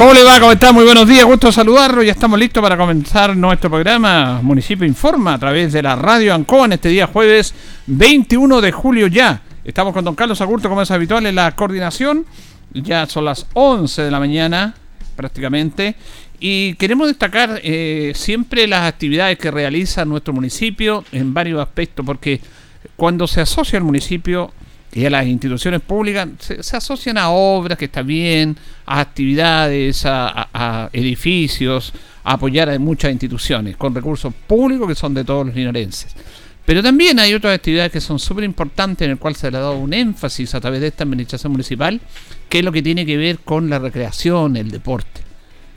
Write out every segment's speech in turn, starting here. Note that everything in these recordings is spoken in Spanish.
¿Cómo le va? ¿Cómo está? Muy buenos días, gusto saludarlo. Ya estamos listos para comenzar nuestro programa Municipio Informa a través de la radio Ancoa en este día jueves 21 de julio ya. Estamos con don Carlos Agurto, como es habitual, en la coordinación. Ya son las 11 de la mañana prácticamente. Y queremos destacar eh, siempre las actividades que realiza nuestro municipio en varios aspectos, porque cuando se asocia al municipio y a las instituciones públicas se, asocian a obras que está bien, a actividades, a, edificios, a apoyar a muchas instituciones con recursos públicos que son de todos los linarenses. Pero también hay otras actividades que son súper importantes en el cual se le ha dado un énfasis a través de esta administración municipal, que es lo que tiene que ver con la recreación, el deporte.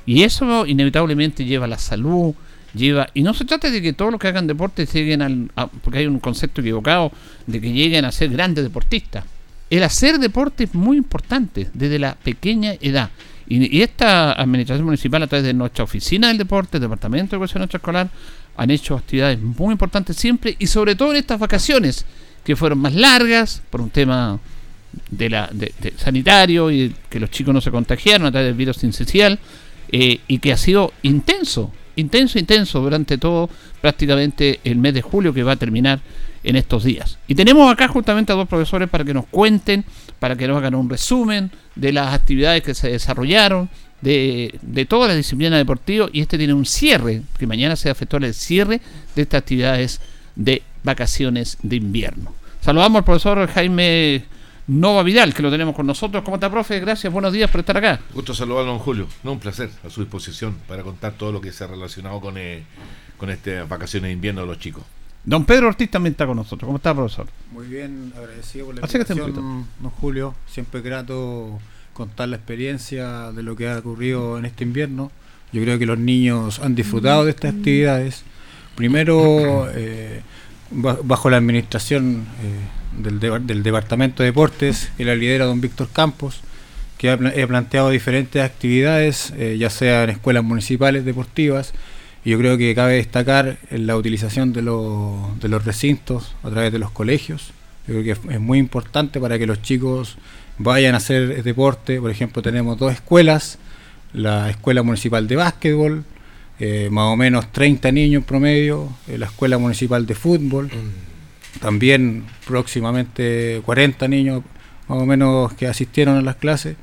Y eso inevitablemente lleva a la salud, lleva y no se trata de que todos los que hagan deporte lleguen al porque hay un concepto equivocado de que lleguen a ser grandes deportistas. El hacer deporte es muy importante desde la pequeña edad. Y, esta administración municipal a través de nuestra oficina del deporte departamento de educación escolar han hecho actividades muy importantes siempre y sobre todo en estas vacaciones que fueron más largas por un tema de la de, sanitario y que los chicos no se contagiaron a través del virus incisional eh, y que ha sido intenso intenso, intenso durante todo prácticamente el mes de julio que va a terminar en estos días. Y tenemos acá justamente a dos profesores para que nos cuenten, para que nos hagan un resumen de las actividades que se desarrollaron, de, de toda la disciplina deportiva y este tiene un cierre, que mañana se efectuar el cierre de estas actividades de vacaciones de invierno. Saludamos al profesor Jaime Nova Vidal, que lo tenemos con nosotros. ¿Cómo está, profe? Gracias, buenos días por estar acá. Gusto saludarlo, don Julio. No, un placer, a su disposición para contar todo lo que se ha relacionado con, eh, con estas vacaciones de invierno de los chicos. Don Pedro Ortiz también está con nosotros. ¿Cómo está, profesor? Muy bien, agradecido por la invitación, don Julio. Siempre grato contar la experiencia de lo que ha ocurrido en este invierno. Yo creo que los niños han disfrutado de estas actividades. Primero, eh, bajo la administración... Eh, del, Departamento de Deportes, que la lidera don Víctor Campos, que ha, planteado diferentes actividades, eh, ya sea en escuelas municipales deportivas, y yo creo que cabe destacar la utilización de, de los recintos a través de los colegios. Yo creo que es, muy importante para que los chicos vayan a hacer deporte. Por ejemplo, tenemos dos escuelas, la Escuela Municipal de Básquetbol, eh, más o menos 30 niños promedio, eh, la Escuela Municipal de Fútbol. También próximamente 40 niños más o menos que asistieron a las clases.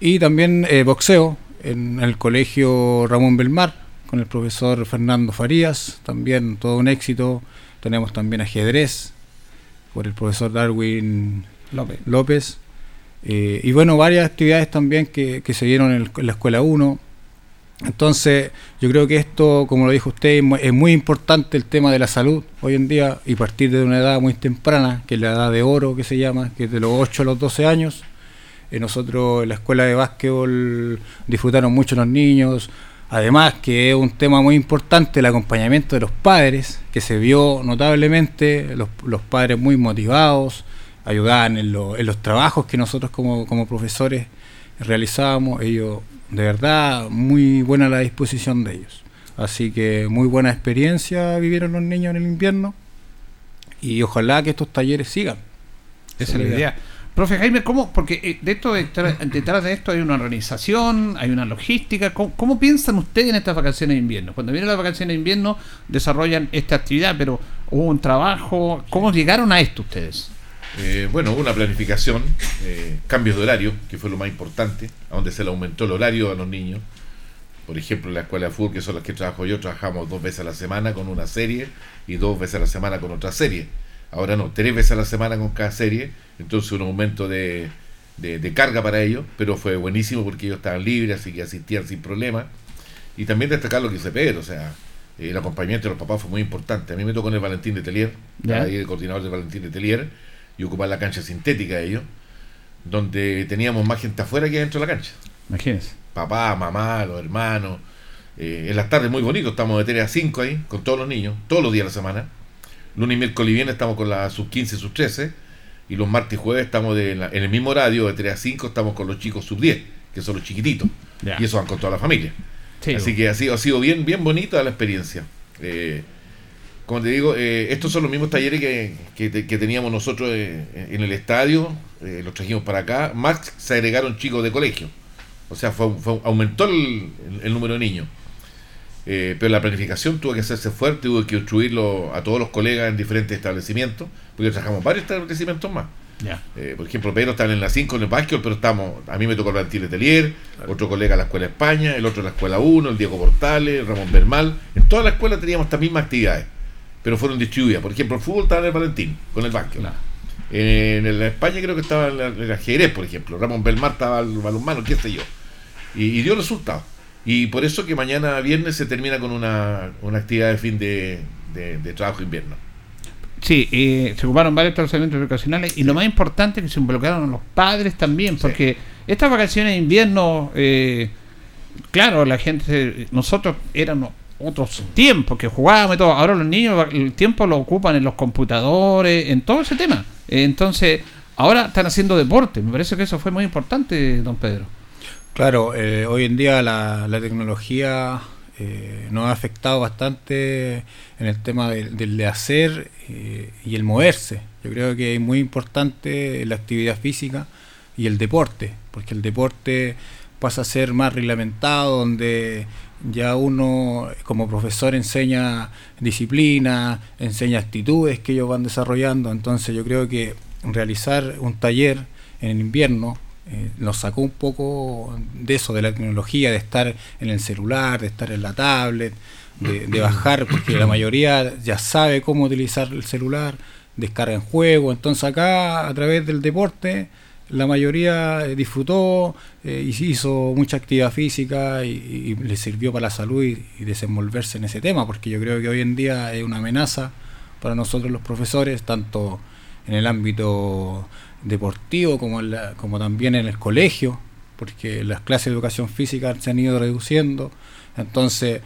Y también eh, boxeo en el colegio Ramón Belmar con el profesor Fernando Farías, también todo un éxito. Tenemos también ajedrez por el profesor Darwin López. Eh, y bueno, varias actividades también que, se dieron en, en la Escuela 1 entonces, yo creo que esto, como lo dijo usted, es muy importante el tema de la salud hoy en día y partir de una edad muy temprana, que es la edad de oro que se llama, que es de los 8 a los 12 años. Eh, nosotros en la escuela de básquetbol disfrutaron mucho los niños, además que es un tema muy importante el acompañamiento de los padres, que se vio notablemente, los, padres muy motivados, ayudaban en, en, los trabajos que nosotros como, como profesores realizábamos, ellos de verdad muy buena la disposición de ellos. Así que muy buena experiencia vivieron los niños en el invierno y ojalá que estos talleres sigan. Esa es la idea. Profe Jaime, ¿cómo? Porque eh, de esto, detrás de esto hay una organización, hay una logística. ¿Cómo, piensan ustedes en estas vacaciones de invierno? Cuando vienen las vacaciones de invierno desarrollan esta actividad, pero hubo un trabajo. ¿Cómo llegaron a esto ustedes? Eh, bueno, una planificación, eh, cambios de horario, que fue lo más importante, a donde se le aumentó el horario a los niños. Por ejemplo, en la escuela de fútbol, que son las que trabajo yo, trabajamos dos veces a la semana con una serie y dos veces a la semana con otra serie. Ahora no, tres veces a la semana con cada serie, entonces un aumento de, de, carga para ellos, pero fue buenísimo porque ellos estaban libres, así que asistían sin problema. Y también destacar lo que dice Pedro, o sea, el acompañamiento de los papás fue muy importante. A mí me tocó con el Valentín de Telier, ahí el coordinador de Valentín de Telier y ocupar la cancha sintética de ellos, donde teníamos más gente afuera que dentro de la cancha. Imagínense. Papá, mamá, los hermanos, Eh, en las tardes muy bonito, estamos de 3 a 5 ahí, con todos los niños, todos los días de la semana. Lunes y miércoles y viernes estamos con la sub 15 y sub 13. Y los martes y jueves estamos de en el mismo horario, de 3 a 5, estamos con los chicos sub 10, que son los chiquititos. Y eso van con toda la familia. Así que ha sido, ha sido bien, bien bonita la experiencia. Eh, como te digo, eh, estos son los mismos talleres que, teníamos nosotros eh, en el estadio, los trajimos para acá, más se agregaron chicos de colegio. O sea, fue, aumentó el, número de niños. pero la planificación tuvo que hacerse fuerte, tuvo que instruirlo a todos los colegas en diferentes establecimientos, porque trabajamos varios establecimientos más. Eh, por ejemplo, Pedro está en la 5 en el básquet, pero estamos, a mí me tocó el Antilles Telier, otro colega en la Escuela España, el otro en la Escuela 1, el Diego Portales, el Ramón Bermal. En toda la escuela teníamos estas mismas actividades, pero fueron distribuidas. Por ejemplo, el fútbol estaba en el Valentín, con el básquet. En, la España creo que estaba en la, Jerez, por ejemplo. Ramón Bermal estaba el balonmano, qué sé yo. Y, dio resultados. Y por eso que mañana viernes se termina con una, actividad de fin de, de trabajo invierno. Sí, eh, se ocuparon varios establecimientos educacionales y lo más importante es que se involucraron los padres también, porque estas vacaciones de invierno, eh, claro, la gente, nosotros éramos otros tiempos que jugábamos y todo, ahora los niños el tiempo lo ocupan en los computadores, en todo ese tema. Entonces, ahora están haciendo deporte, me parece que eso fue muy importante, don Pedro. Claro, eh, hoy en día la, tecnología eh, nos ha afectado bastante en el tema del de hacer eh, y el moverse. Yo creo que es muy importante la actividad física y el deporte, porque el deporte pasa a ser más reglamentado, donde ya uno como profesor enseña disciplina, enseña actitudes que ellos van desarrollando, entonces yo creo que realizar un taller en el invierno eh, nos sacó un poco de eso, de la tecnología, de estar en el celular, de estar en la tablet, de, bajar, porque la mayoría ya sabe cómo utilizar el celular, descarga en juego, entonces acá a través del deporte la mayoría eh, disfrutó eh, y hizo mucha actividad física y, le sirvió para la salud y, y, desenvolverse en ese tema, porque yo creo que hoy en día es una amenaza para nosotros los profesores, tanto en el ámbito deportivo como, como también en el colegio, porque las clases de educación física se han ido reduciendo. Entonces,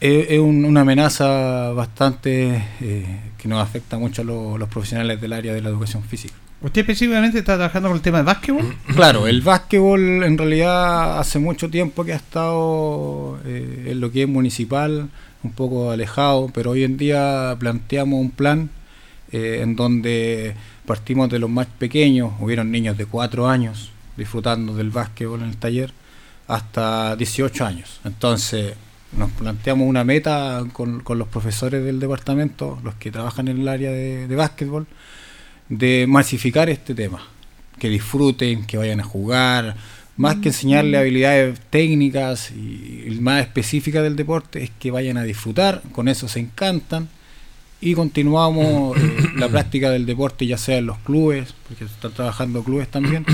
es, una amenaza bastante eh, que nos afecta mucho a los profesionales del área de la educación física. ¿Usted específicamente está trabajando con el tema del básquetbol? Claro, el básquetbol en realidad hace mucho tiempo que ha estado eh, en lo que es municipal, un poco alejado, pero hoy en día planteamos un plan eh, en donde partimos de los más pequeños, hubieron niños de 4 años disfrutando del básquetbol en el taller, hasta 18 años. Entonces nos planteamos una meta con, los profesores del departamento, los que trabajan en el área de, de básquetbol, de masificar este tema, que disfruten, que vayan a jugar, más que enseñarle habilidades técnicas y más específicas del deporte, es que vayan a disfrutar, con eso se encantan. Y continuamos eh, la práctica del deporte ya sea en los clubes, porque están trabajando clubes también,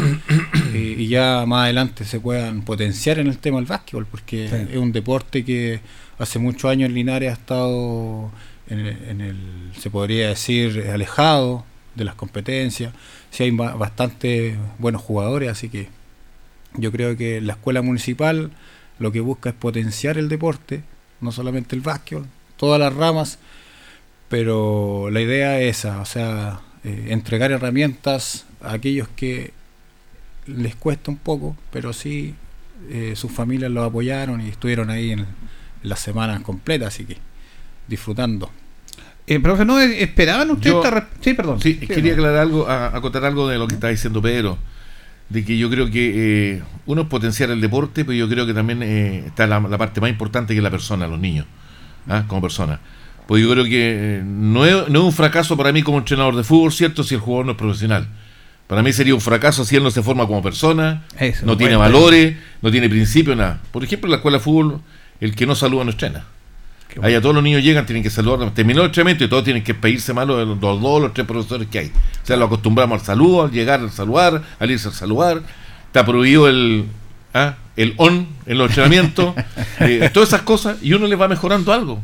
eh, y ya más adelante se puedan potenciar en el tema del básquetbol, porque es un deporte que hace muchos años en Linares ha estado en el, se podría decir, alejado de las competencias, si hay bastante buenos jugadores, así que yo creo que la escuela municipal lo que busca es potenciar el deporte, no solamente el básquetbol, todas las ramas, pero la idea es esa, o sea, eh, entregar herramientas a aquellos que les cuesta un poco, pero sí eh, sus familias los apoyaron y estuvieron ahí en, las semanas completas, así que disfrutando. Eh, profe, ¿no esperaban ustedes Sí, perdón. Sí, quería aclarar algo, acotar algo de lo que está diciendo Pedro, de que yo creo que eh, uno es potenciar el deporte, pero yo creo que también está la, parte más importante que es la persona, los niños, ¿ah? como persona. Pues yo creo que eh, no es, no es un fracaso para mí como entrenador de fútbol, ¿cierto? Si el jugador no es profesional. Para mí sería un fracaso si él no se forma como persona, no tiene valores, no tiene principios, nada. Por ejemplo, en la escuela de fútbol, el que no saluda no estrena. Ahí a todos los niños llegan, tienen que saludar. Terminó el entrenamiento y todos tienen que pedirse malo de los dos, los tres profesores que hay. O sea, lo acostumbramos al saludo, al llegar al saludar, al irse al saludar. Está prohibido el, ¿ah? el on en los entrenamientos. Eh, todas esas cosas y uno le va mejorando algo.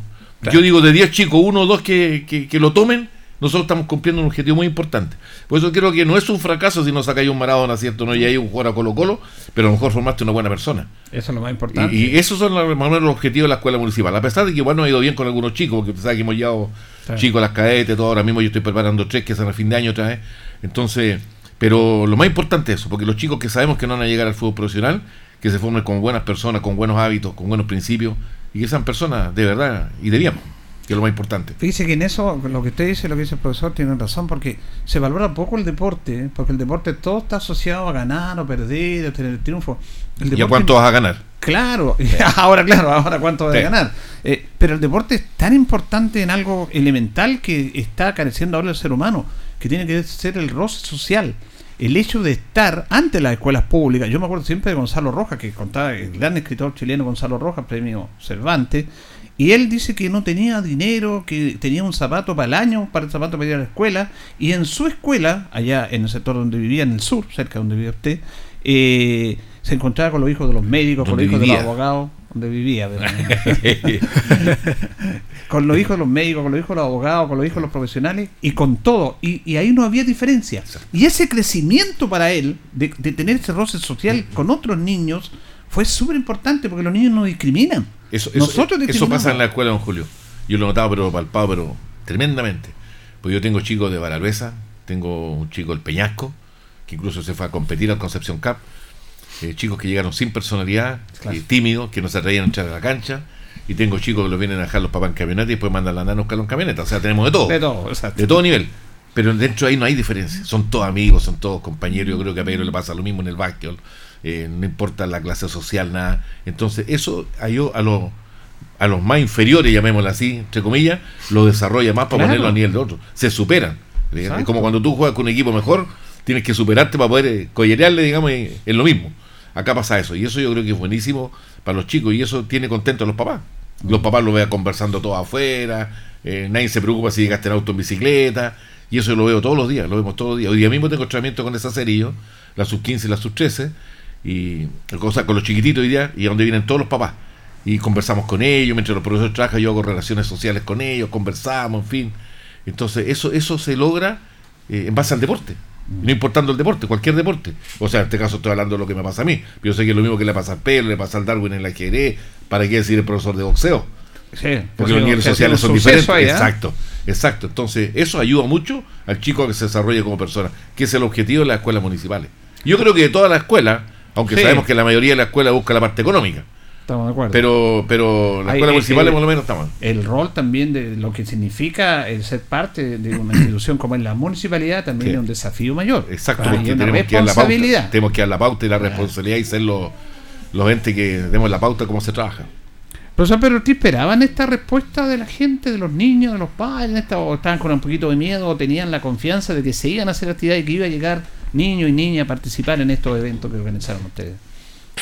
Yo digo, de 10 chicos, uno o dos que, que, lo tomen, nosotros estamos cumpliendo un objetivo muy importante. Por eso creo que no es un fracaso si no sacáis un Maradona, ¿cierto? No y hay un jugador a Colo Colo, pero a lo mejor formaste una buena persona. Eso es lo más importante. Y, esos son los, los objetivos de la escuela municipal. A pesar de que igual no ha ido bien con algunos chicos, porque usted sabe que hemos llevado chicos a las cadetes, todo ahora mismo yo estoy preparando tres que son a fin de año otra vez. Entonces, pero lo más importante es eso, porque los chicos que sabemos que no van a llegar al fútbol profesional, que se formen con buenas personas, con buenos hábitos, con buenos principios, y que sean personas de verdad, y debíamos que es lo más importante. Fíjese que en eso, lo que usted dice, lo que dice el profesor, tiene razón, porque se valora poco el deporte, ¿eh? porque el deporte todo está asociado a ganar o perder, a tener el triunfo. ¿Y a cuánto vas a ganar? Claro, ahora claro, ahora cuánto vas a ganar. Eh, pero el deporte es tan importante en algo elemental que está careciendo ahora el ser humano, que tiene que ser el roce social el hecho de estar ante las escuelas públicas, yo me acuerdo siempre de Gonzalo Rojas, que contaba el gran escritor chileno Gonzalo Rojas, premio Cervantes, y él dice que no tenía dinero, que tenía un zapato para el año, para el zapato para ir a la escuela. Y en su escuela, allá en el sector donde vivía, en el sur, cerca donde vivía usted, eh, se encontraba con los hijos de los médicos, con los hijos de los abogados, donde vivía. con los hijos de los médicos, con los hijos de los abogados, con los hijos de los profesionales y con todo. Y, ahí no había diferencia. Y ese crecimiento para él, de, de tener ese roce social con otros niños, fue súper importante porque los niños no discriminan. Eso, eso, pasa en la escuela, don Julio. Yo lo he notado, pero palpado, pero tremendamente. Pues yo tengo chicos de Baralbesa, tengo un chico del Peñasco, que incluso se fue a competir al Concepción Cup. Eh, chicos que llegaron sin personalidad, eh, tímidos, que no se atrevían a entrar a la cancha. Y tengo chicos que los vienen a dejar los papás en camioneta y después mandan la nana a en camioneta. O sea, tenemos de todo. De todo, De todo nivel. Pero dentro de ahí no hay diferencia. Son todos amigos, son todos compañeros. Yo creo que a Pedro le pasa lo mismo en el básquetbol. Eh, no importa la clase social, nada. Entonces, eso a, a, los, a los más inferiores, llamémoslo así, entre comillas, lo desarrolla más para ponerlo a nivel de otro. Se superan. Es como cuando tú juegas con un equipo mejor, tienes que superarte para poder eh, collerearle, digamos, en lo mismo. Acá pasa eso, y eso yo creo que es buenísimo para los chicos, y eso tiene contento a los papás. Los papás lo vean conversando todo afuera, eh, nadie se preocupa si llegaste en auto en bicicleta, y eso lo veo todos los días, lo vemos todos los días. Hoy día mismo tengo entrenamiento con esa serie, la sub 15 y la sub 13, y cosa con los chiquititos hoy día, y a donde vienen todos los papás. Y conversamos con ellos, mientras los profesores trabajan, yo hago relaciones sociales con ellos, conversamos, en fin. Entonces, eso, eso se logra eh, en base al deporte. No importando el deporte, cualquier deporte. O sea, en este caso estoy hablando de lo que me pasa a mí. Yo sé que es lo mismo que le pasa al Pedro, le pasa al Darwin en la ajedrez, ¿para qué decir el profesor de boxeo? Sí, porque los niveles sociales son diferentes. ¿eh? Exacto, exacto. Entonces, eso ayuda mucho al chico a que se desarrolle como persona, que es el objetivo de las escuelas municipales. Yo creo que de todas las escuelas, aunque sabemos que la mayoría de la escuela busca la parte económica. Estamos de acuerdo. Pero, pero la escuela municipal por lo menos estamos. El rol también de lo que significa el ser parte de una institución como es la municipalidad también es un desafío mayor. Exacto, porque tenemos que, dar la pauta, tenemos que dar la pauta y la responsabilidad y ser los, los entes que demos la pauta de cómo se trabaja. Profesor, pero ¿te esperaban esta respuesta de la gente, de los niños, de los padres? ¿O estaban con un poquito de miedo o tenían la confianza de que se iban a hacer actividades y que iba a llegar niños y niñas a participar en estos eventos que organizaron ustedes?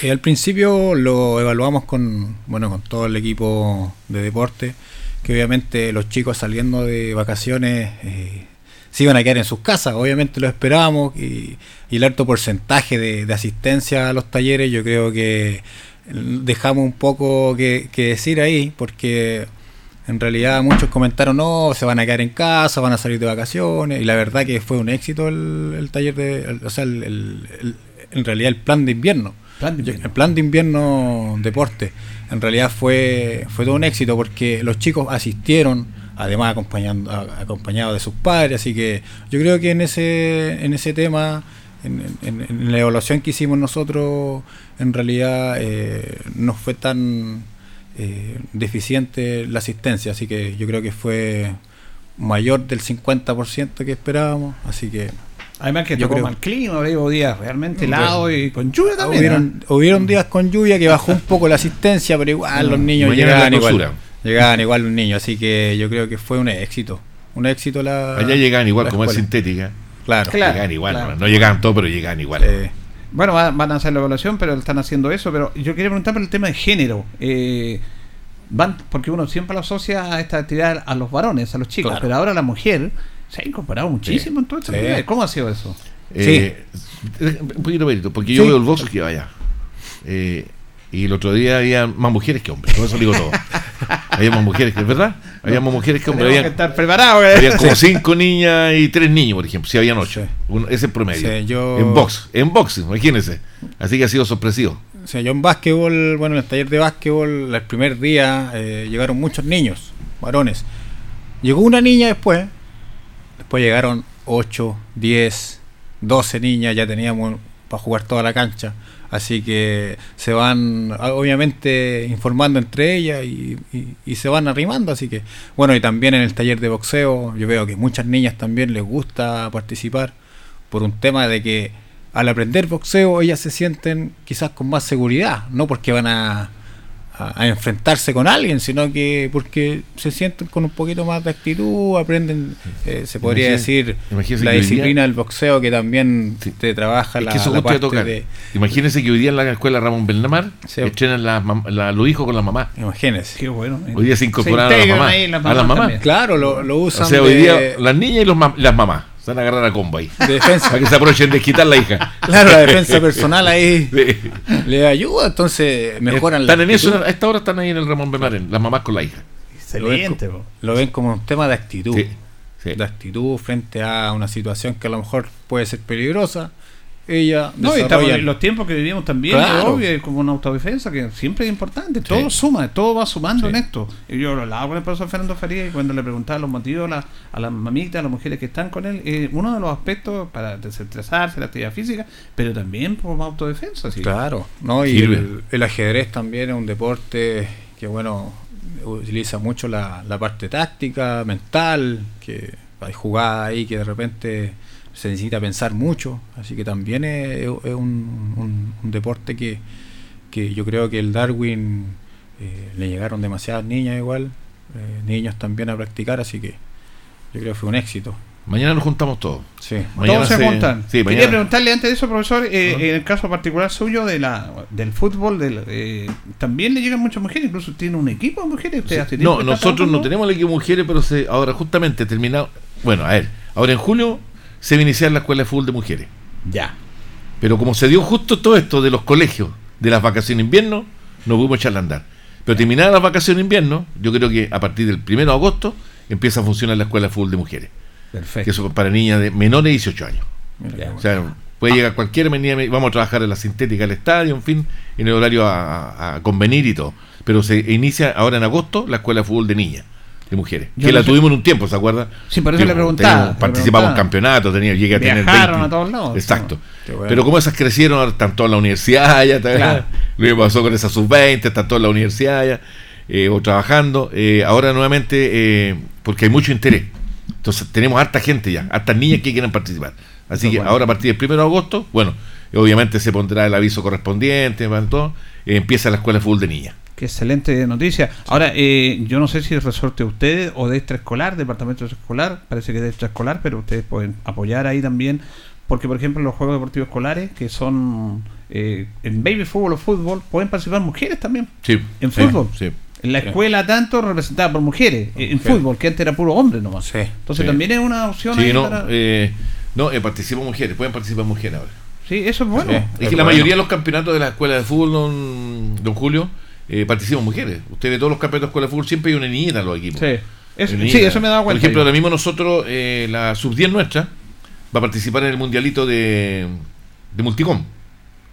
Eh, al principio lo evaluamos con, bueno, con todo el equipo de deporte, que obviamente los chicos saliendo de vacaciones eh, se iban a quedar en sus casas, obviamente lo esperábamos y, el alto porcentaje de, asistencia a los talleres yo creo que dejamos un poco que, decir ahí, porque en realidad muchos comentaron, no, se van a quedar en casa, van a salir de vacaciones, y la verdad que fue un éxito el, taller de, o sea, en realidad el plan de invierno. El plan de invierno deporte, en realidad fue, fue todo un éxito porque los chicos asistieron, además acompañando, acompañados de sus padres, así que yo creo que en ese, en ese tema, en, la evaluación que hicimos nosotros, en realidad eh, no fue tan eh, deficiente la asistencia, así que yo creo que fue mayor del 50% que esperábamos, así que Además que tocó mal clima, hubo días realmente helado y con lluvia también. Hubieron, días con lluvia que bajó un poco la asistencia, pero igual los niños llegaban igual. Llegaban igual los niños, así que yo creo que fue un éxito. Un éxito la. Allá llegaban igual, como es sintética. Claro, llegaban igual, no, llegaban todos, pero llegaban igual. Bueno, van a hacer la evaluación, pero están haciendo eso. Pero yo quería preguntar por el tema de género. Eh, van porque uno siempre lo asocia a esta actividad a los varones, a los chicos, pero ahora la mujer se ha incorporado muchísimo en todo esto. ¿Cómo ha sido eso? Eh, un poquito mérito, porque yo veo el box que vaya. Eh, y el otro día había más mujeres que hombres, con eso digo todo. Habíamos mujeres, que verdad. Habíamos mujeres que, habían, que estar preparados. Habían como cinco niñas y tres niños, por ejemplo. Si habían ocho. ese es promedio. En box, en box, imagínense. Así que ha sido sorpresivo. O sea, yo en básquetbol, bueno, en el taller de básquetbol, el primer día eh, llegaron muchos niños, varones. Llegó una niña después, después llegaron 8, 10, 12 niñas, ya teníamos para jugar toda la cancha. Así que se van, obviamente, informando entre ellas y, y, se van arrimando. Así que, bueno, y también en el taller de boxeo, yo veo que muchas niñas también les gusta participar por un tema de que al aprender boxeo ellas se sienten quizás con más seguridad, no porque van a, a, enfrentarse con alguien, sino que porque se sienten con un poquito más de actitud, aprenden, eh, se podría decir, la disciplina del boxeo que también te trabaja la, la parte de... Imagínense que hoy día en la escuela Ramón Belnamar sí. estrenan la, los hijos con la mamá. Imagínense. Qué bueno. Hoy día se incorporan a, la mamá, a las mamás. Claro, lo, lo usan. O sea, hoy día las niñas y los las mamás. Se van a agarrar a combo ahí. Defensa. Para que se aprovechen de quitar la hija. Claro, la defensa personal ahí le ayuda, entonces mejoran están en eso, a esta hora están ahí en el Ramón Bemaren, las mamás con la hija. Excelente. Lo ven, como, un tema de actitud. De actitud frente a una situación que a lo mejor puede ser peligrosa ella no y los tiempos que vivimos también obvio como una autodefensa que siempre es importante. Todo suma todo va sumando en esto. Y yo lo hablaba con el profesor Fernando Faría y cuando le preguntaba los motivos a, las mamitas a las mujeres que están con él eh, uno de los aspectos para desestresarse la actividad física pero también como autodefensa claro no y el, ajedrez también es un deporte que bueno utiliza mucho la, la parte táctica mental que hay jugadas ahí que de repente se necesita pensar mucho, así que también es, un, deporte que, yo creo que el Darwin eh, le llegaron demasiadas niñas igual, eh, niños también a practicar, así que yo creo que fue un éxito. Mañana nos juntamos todos. Sí. Mañana todos se, juntan. Quería preguntarle antes de eso, profesor, eh, en el caso particular suyo de la del fútbol, del, también le llegan muchas mujeres, incluso tiene un equipo de mujeres. no, nosotros no tenemos el equipo de mujeres, pero se, ahora justamente terminado. Bueno, a ver, ahora en julio se va a iniciar la escuela de fútbol de mujeres. Ya. Pero como se dio justo todo esto de los colegios, de las vacaciones de invierno, no pudimos echarla a andar. Pero terminadas las vacaciones de invierno, yo creo que a partir del 1 de agosto empieza a funcionar la escuela de fútbol de mujeres. Perfecto. Que eso para niñas de menores de 18 años. o sea, puede llegar cualquier menina, vamos a trabajar en la sintética del estadio, en fin, en el horario a convenir y todo. Pero se inicia ahora en agosto la escuela de fútbol de niñas de mujeres. que la tuvimos en un tiempo, ¿se acuerda? Sí, por eso le preguntaba. Participamos en campeonatos, tenía, llegué a tener 20. a todos lados. Exacto. Pero como esas crecieron, están todas en la universidad ya, claro. lo que pasó con esas sub-20, están todas en la universidad ya, eh, o trabajando. Eh, ahora nuevamente, eh, porque hay mucho interés. Entonces tenemos harta gente ya, hartas niñas que quieren participar. Así que ahora a partir del 1 de agosto, bueno, obviamente se pondrá el aviso correspondiente, todo, empieza la escuela de fútbol de niñas. Qué excelente noticia. Ahora, eh, yo no sé si es resorte usted o de extraescolar, departamento de extraescolar, parece que es de extraescolar, pero ustedes pueden apoyar ahí también, porque por ejemplo los Juegos Deportivos Escolares, que son eh, en baby fútbol o fútbol, pueden participar mujeres también. Sí. En fútbol. Sí. En la escuela tanto representada por mujeres, en fútbol, que antes era puro hombre nomás. Sí. Entonces también es una opción. Sí, no, eh, no participan mujeres, pueden participar mujeres ahora. Sí, eso es bueno. Es, que la mayoría de los campeonatos de la escuela de fútbol, don, don Julio, eh, participan mujeres. Usted ve todos los campeonatos de escuela de fútbol, siempre hay una niñita en los equipos. Sí, eso, sí, eso me da cuenta. Por ejemplo, ahora mismo nosotros, eh, la sub-10 nuestra, va a participar en el mundialito de, de Multicom,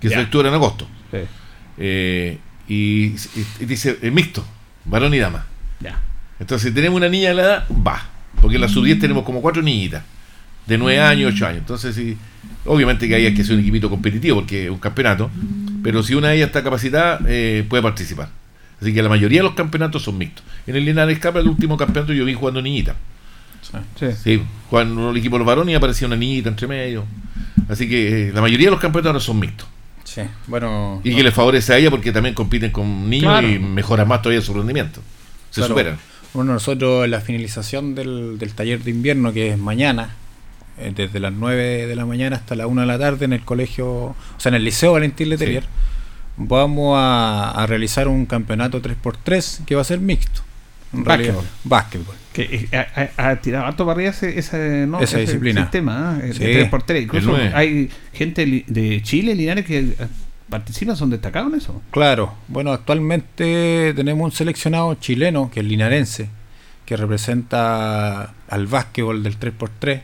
que se efectúa en agosto. Sí. Eh, y, dice mixto, varón y dama. Ya. Entonces, si tenemos una niña de la edad, va. Porque en la sub-10 tenemos como cuatro niñitas, de 9 años, 8 años. Entonces, sí, obviamente que hay que ser un equipito competitivo, porque es un campeonato pero si una de ellas está capacitada, eh, puede participar. Así que la mayoría de los campeonatos son mixtos. En el Linares Cup, el último campeonato, yo vi jugando niñita. Sí. sí jugando el equipo de los varones y aparecía una niñita entre medio. Así que eh, la mayoría de los campeonatos ahora son mixtos. Sí, bueno. Y que les favorece a ella porque también compiten con niños y mejoran más todavía su rendimiento. Se superan. Bueno, nosotros la finalización del, del taller de invierno, que es mañana, eh, desde las 9 de la mañana hasta la 1 de la tarde en el colegio, o sea, en el Liceo Valentín Letelier. Vamos a, realizar un campeonato 3x3 que va a ser mixto. Básquetbol. Básquetbol. Que eh, ha, tirado harto para arriba ese, ese, no, esa disciplina. Sistema, ¿eh? 3x3. Incluso hay gente de Chile, Linares, que participan son destacados en eso. Claro, bueno, actualmente tenemos un seleccionado chileno que es linarense, que representa al básquetbol del 3x3,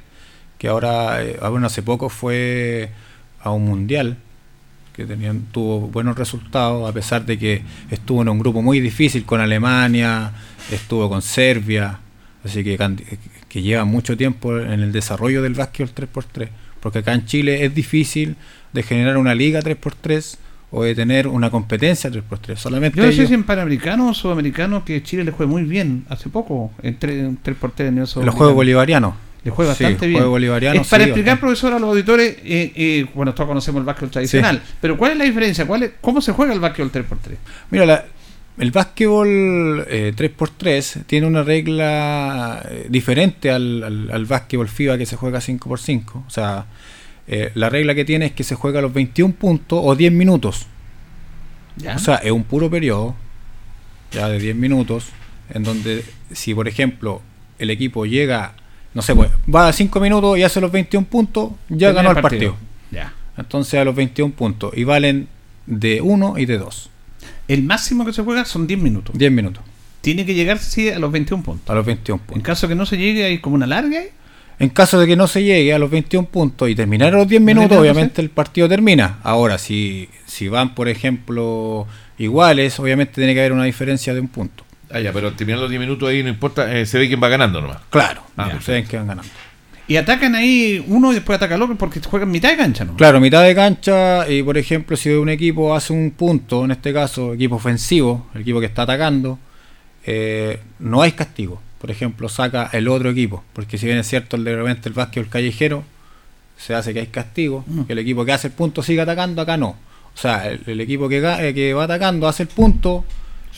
que ahora, eh, bueno, hace poco fue a un mundial que tenían, tuvo buenos resultados, a pesar de que estuvo en un grupo muy difícil con Alemania, estuvo con Serbia, así que, que lleva mucho tiempo en el desarrollo del básquetbol 3x3, porque acá en Chile es difícil de generar una liga 3x3 o de tener una competencia 3x3. Solamente Yo no sé si en Panamericano o Sudamericano que Chile le juega muy bien hace poco en 3x3 en el Los Juegos Bolivarianos. Le juega bastante bien. Bolivariano, es para explicar, profesor, a los auditores, eh, eh, bueno, todos conocemos el básquetbol tradicional, pero ¿cuál es la diferencia? ¿Cuál es, ¿Cómo se juega el básquetbol 3x3? Mira, el básquetbol 3x3 eh, tiene una regla eh, diferente al, al, al, básquetbol FIBA que se juega 5x5. O sea, eh, la regla que tiene es que se juega a los 21 puntos o 10 minutos. O sea, es un puro periodo, ya de 10 minutos, en donde si por ejemplo el equipo llega, no sé, pues, va a 5 minutos y hace los 21 puntos, ya ganó el partido. Ya. Entonces a los 21 puntos y valen de 1 y de 2. El máximo que se juega son 10 minutos. 10 minutos. Tiene que llegar sí, a los 21 puntos. A los 21 puntos. En caso que no se llegue, hay como una larga. En caso de que no se llegue a los 21 puntos y terminar a los 10 minutos, obviamente el partido termina. Ahora, si, si van, por ejemplo, iguales, obviamente tiene que haber una diferencia de un punto. Ah, ya, pero terminar los 10 minutos ahí no importa, eh, se ve quién va ganando nomás. Claro, ah, se ven quién van ganando. Y atacan ahí uno y después ataca el otro porque juegan mitad de cancha, ¿no? Claro, mitad de cancha y por ejemplo si un equipo hace un punto, en este caso equipo ofensivo, el equipo que está atacando, eh, no hay castigo por ejemplo, saca el otro equipo. Porque si bien es cierto, el de repente el básquet el callejero, se hace que hay castigo, mm. que el equipo que hace el punto sigue atacando, acá no. O sea, el, equipo que, eh, que va atacando hace el punto,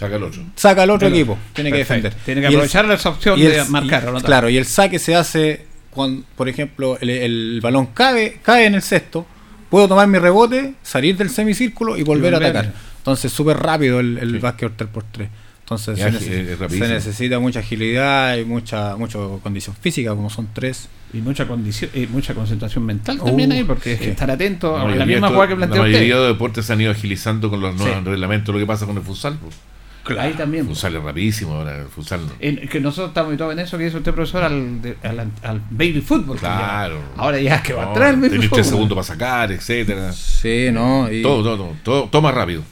Saca el otro. Saca el otro equipo. Tiene que defender. Tiene que aprovechar esa opción de marcar. claro, y el saque se hace cuando, por ejemplo, el, balón cae, cae en el sexto. Puedo tomar mi rebote, salir del semicírculo y volver, a atacar. Entonces, súper rápido el, el básquet 3x3. Entonces se, necesita mucha agilidad y mucha mucha condición física, como son tres. Y mucha condición y mucha concentración mental también ahí, porque estar atento a la misma jugada que plantea La mayoría de deportes se han ido agilizando con los nuevos reglamentos, lo que pasa con el futsal. Claro. Ahí también. Futsal es rapidísimo ahora, el futsal. que nosotros estamos habituados en eso que dice usted, profesor, al, al, baby football. Claro. ahora ya es que va a entrar el baby tres segundos para sacar, etcétera Sí, no. Todo, todo, todo, todo, todo más rápido.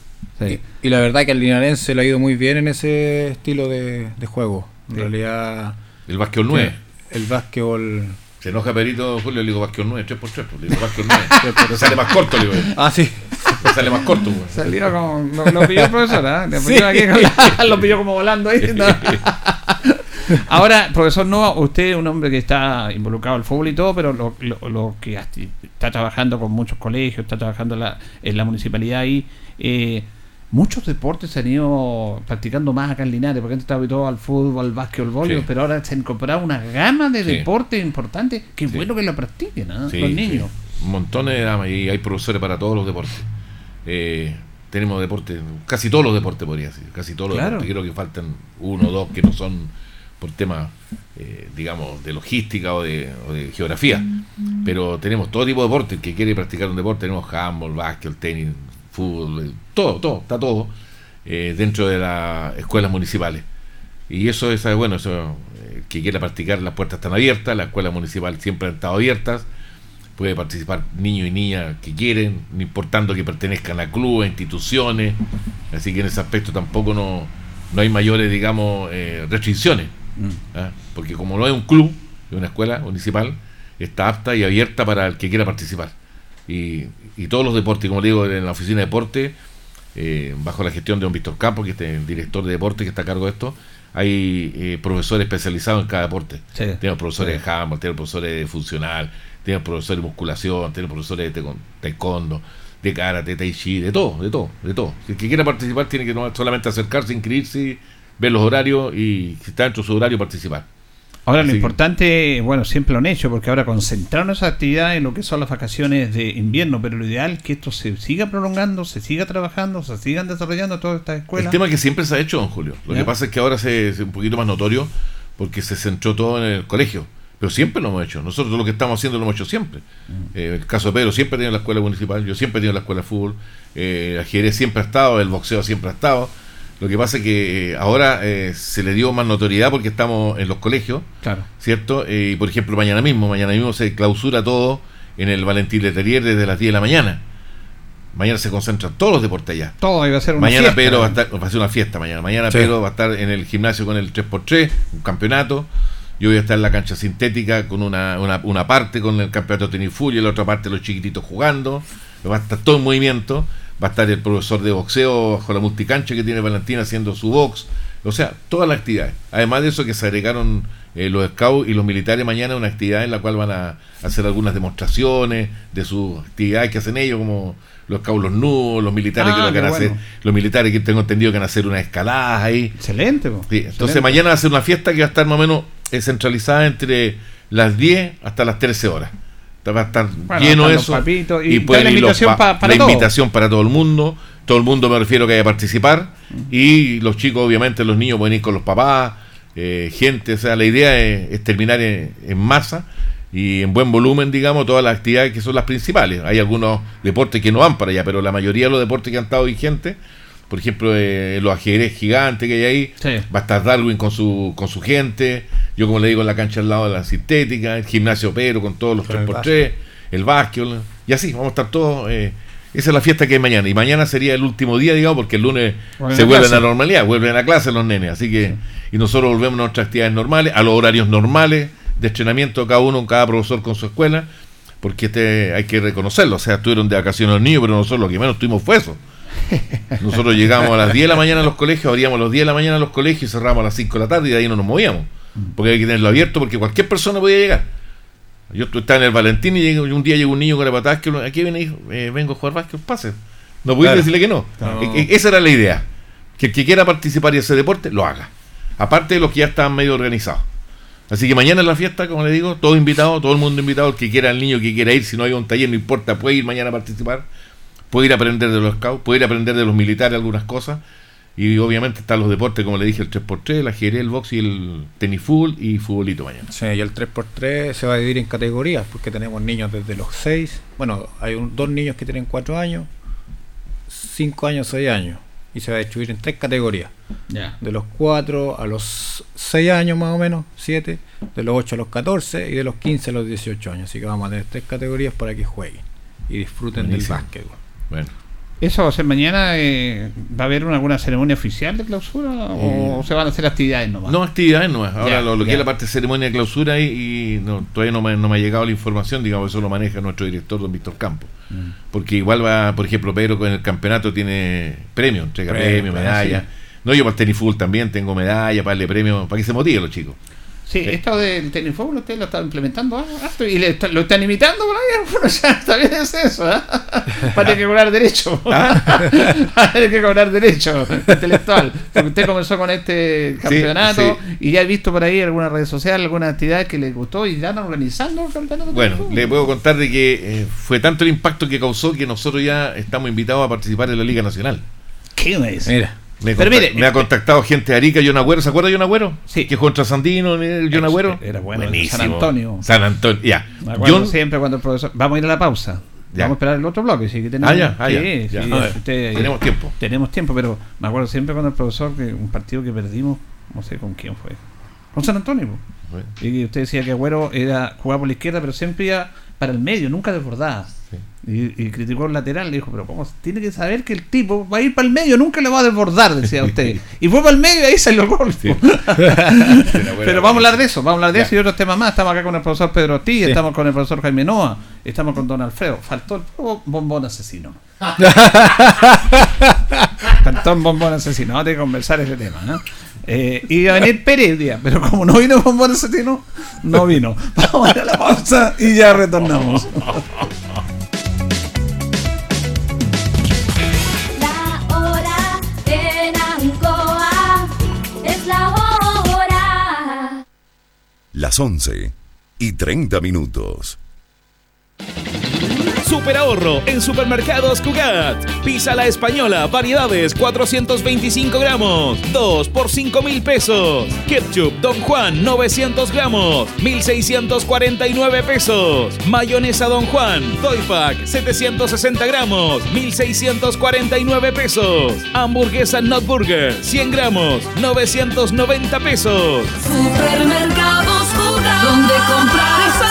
Y, la verdad que al linarense le ha ido muy bien en ese estilo de, juego. En realidad. El básquetbol 9. El básquetbol. Se enoja Perito Julio, le digo básquetbol 9, 3 por 3 pues, le digo básquetbol 9. sale más corto, le digo. Ah, sí. Sale más corto, pues. Salió como. Lo, pilló el profesor, ¿eh? Sí. lo pilló como volando ahí. Ahora, profesor Nova, usted es un hombre que está involucrado al fútbol y todo, pero lo, lo, que está trabajando con muchos colegios, está trabajando en la, en la municipalidad ahí. Eh, muchos deportes se han ido practicando más acá en Linares, porque antes estaba todo al fútbol, al básquet, al voleibol, pero ahora se han incorporado una gama de deportes importantes que es bueno que lo practiquen ¿no? los niños. Montones de y hay profesores para todos los deportes. Eh, tenemos deportes, casi todos los deportes podría decir, casi todos los deportes. Creo que faltan uno o dos que no son por temas, eh, digamos, de logística o de, geografía. Pero tenemos todo tipo de deportes. que quiere practicar un deporte, tenemos handball, básquet, tenis, fútbol, eh, todo, todo, está todo eh, dentro de las escuelas municipales. Y eso es, bueno, eso, eh, que quiera practicar, las puertas están abiertas, las escuelas municipales siempre han estado abiertas, puede participar niños y niñas que quieren, no importando que pertenezcan a clubes, instituciones, así que en ese aspecto tampoco no, no hay mayores, digamos, restricciones, mm. ¿ah? porque como no es un club, es una escuela municipal, está apta y abierta para el que quiera participar. Y, y todos los deportes, como digo, en la oficina de deporte, eh, bajo la gestión de don Víctor Campos, que es el director de deporte que está a cargo de esto, hay eh, profesores especializados en cada deporte. Tenemos profesores de handball, tenemos profesores de funcional, tenemos profesores de musculación, tenemos profesores de taekwondo, de karate, de tai chi, de todo, de todo, de todo. Si el que quiera participar tiene que no solamente acercarse, inscribirse, ver los horarios y si está dentro de su horario participar. Ahora, lo importante, bueno, siempre lo han hecho, porque ahora concentraron esa actividad en lo que son las vacaciones de invierno, pero lo ideal es que esto se siga prolongando, se siga trabajando, se sigan desarrollando todas estas escuelas. El tema que siempre se ha hecho, don Julio. Lo que pasa es que ahora se, es un poquito más notorio porque se centró todo en el colegio. Pero siempre lo hemos hecho. Nosotros lo que estamos haciendo lo hemos hecho siempre. Eh, el caso de Pedro siempre ha tenido la escuela municipal, yo siempre he tenido la escuela de fútbol, eh, el ajedrez siempre ha estado, el boxeo siempre ha estado. Lo que pasa es que eh, ahora se le dio más notoriedad porque estamos en los colegios, claro. ¿cierto? y por ejemplo, mañana mismo, mañana mismo se clausura todo en el Valentín Leterier desde las 10 de la mañana. Mañana se concentran todos los deportes allá. Todo iba a ser una mañana fiesta. Pedro va a, estar, va a ser una fiesta mañana. Mañana Pedro va a estar en el gimnasio con el 3x3, un campeonato. Yo voy a estar en la cancha sintética con una, una, una parte con el campeonato de tenis y la otra parte los chiquititos jugando. Va a estar todo en movimiento. Va a estar el profesor de boxeo bajo la multicancha que tiene Valentina haciendo su box. O sea, todas las actividades. Además de eso que se agregaron eh, los scouts y los militares mañana una actividad en la cual van a hacer algunas demostraciones de sus actividades que hacen ellos, como los scouts, los nudos, los militares que, ah, van a hacer, los militares que tengo entendido que van a hacer una escalada ahí. Excelente. entonces mañana va a ser una fiesta que va a estar más o menos eh, centralizada entre las 10 hasta las 13 horas. Va a estar lleno eso. y, y la invitación, para, la invitación para todo el mundo. Todo el mundo me refiero que haya participar. Y los chicos, obviamente, los niños pueden ir con los papás eh, gente. O sea, la idea es, terminar en, masa y en buen volumen, digamos, todas las actividades que son las principales. Hay algunos deportes que no van para allá, pero la mayoría de los deportes que han estado vigentes, por ejemplo, eh, los ajedrez gigantes que hay ahí, va a estar Darwin con su, con su gente, yo como le digo en la cancha al lado de la sintética, el gimnasio pero con todos los 3x3, el básquet, y así, vamos a estar todos... Eh, esa es la fiesta que hay mañana. Y mañana sería el último día, digamos, porque el lunes se vuelve a la normalidad, vuelven a clase los nenes. Así que, y nosotros volvemos a nuestras actividades normales, a los horarios normales de entrenamiento, cada uno, cada profesor con su escuela, porque este hay que reconocerlo. O sea, estuvieron de vacaciones los niños, pero nosotros lo que menos tuvimos fue eso. Nosotros llegamos a las 10 de la mañana a los colegios, abríamos a las 10 de la mañana a los colegios y cerramos a las 5 de la tarde y de ahí no nos movíamos. Porque hay que tenerlo abierto porque cualquier persona podía llegar. Yo estaba en el Valentín y un día llegó un niño con la patada, que aquí viene, hijo, eh, vengo a jugar básquet, pase. No voy a decirle que no. E, e, esa era la idea. Que el que quiera participar y hacer deporte, lo haga. Aparte de los que ya están medio organizados. Así que mañana es la fiesta, como le digo, todo invitado, todo el mundo invitado, el que quiera, el niño que quiera ir, si no hay un taller, no importa, puede ir mañana a participar, puede ir a aprender de los scouts, puede ir a aprender de los militares algunas cosas, y obviamente están los deportes, como le dije, el 3x3, el ajedrez, el box y el tenis full y futbolito mañana. Sí, y el 3x3 se va a dividir en categorías, porque tenemos niños desde los 6, bueno, hay dos niños que tienen 4 años, 5 años, 6 años, y se va a distribuir en tres categorías. De los 4 a los 6 años más o menos, 7, de los 8 a los 14 y de los 15 a los 18 años. Así que vamos a tener tres categorías para que jueguen y disfruten del básquetbol. Bueno. ¿Eso va a ser mañana? Eh, ¿Va a haber alguna ceremonia oficial de clausura o eh, se van a hacer actividades nomás? No, actividades nomás. Ahora lo, que es la parte de ceremonia de clausura y, no, todavía no me, no me, ha llegado la información, digamos, eso lo maneja nuestro director, don Víctor Campos. Mm. Porque igual va, por ejemplo, Pedro con el campeonato tiene premio, entrega premio, medalla. No, yo para el tenis full también tengo medalla para darle premio, para que se motive los chicos. Sí, esto del Tenifóbulo usted lo está implementando ah, y le lo están imitando por ahí. Bueno, ya está bien es eso. ¿eh? Va a tener que cobrar derecho. ¿Ah? Va a tener que cobrar derecho intelectual. Porque usted comenzó con este campeonato y ya he visto por ahí alguna red social, alguna actividad que le gustó y ya están organizando el campeonato. Bueno, le puedo contar de que eh, fue tanto el impacto que causó que nosotros ya estamos invitados a participar en la Liga Nacional. ¿Qué me dice? Mira. Me, Pero mire, me ha contactado gente de Arica, John Agüero, ¿se acuerda de John Agüero? Sí. Que contra Sandino, John Agüero. Era bueno. Buenísimo. San Antonio. San Antonio, ya. John... siempre cuando el profesor. Vamos a ir a la pausa. Vamos a esperar el otro bloque. Sí, que tenemos, ah, ya, ah, sí, ya. tenemos tiempo. Tenemos tiempo, pero me acuerdo siempre cuando el profesor, que un partido que perdimos, no sé con quién fue. Con San Antonio. Y usted decía que Agüero era, jugaba por la izquierda, pero siempre iba para el medio, nunca desbordaba. Y, criticó el lateral, le dijo, pero ¿cómo? Tiene que saber que el tipo va a ir para el medio, nunca le va a desbordar, decía usted. y fue para el medio y ahí salió el gol. pero vamos a hablar de eso, vamos a hablar de eso y otros temas más. Estamos acá con el profesor Pedro Ortiz, estamos con el profesor Jaime Noa, estamos con don Alfredo. Faltó el bombón asesino. Faltó un bombón asesino, vamos a conversar ese tema. ¿no? Eh, iba a venir Pérez día, pero como no vino bombón asesino, no vino. Vamos a ir a la pausa y ya retornamos. las 11 y 30 minutos. Super ahorro en supermercados Cugat. Pisa la española, variedades 425 gramos, 2 por 5 mil pesos. Ketchup Don Juan 900 gramos, 1649 pesos. Mayonesa Don Juan, Toy Pack 760 gramos, 1649 pesos. Hamburguesa Not Burger 100 gramos, 990 pesos. Supermercados Cugat, donde comprar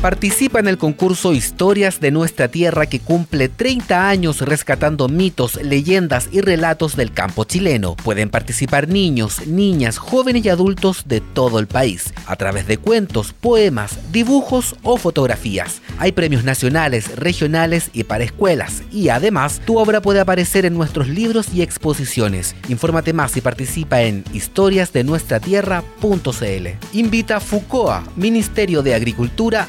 Participa en el concurso Historias de nuestra Tierra que cumple 30 años rescatando mitos, leyendas y relatos del campo chileno. Pueden participar niños, niñas, jóvenes y adultos de todo el país, a través de cuentos, poemas, dibujos o fotografías. Hay premios nacionales, regionales y para escuelas. Y además, tu obra puede aparecer en nuestros libros y exposiciones. Infórmate más y participa en historiasdenuestratierra.cl. Invita FUCOA, Ministerio de Agricultura,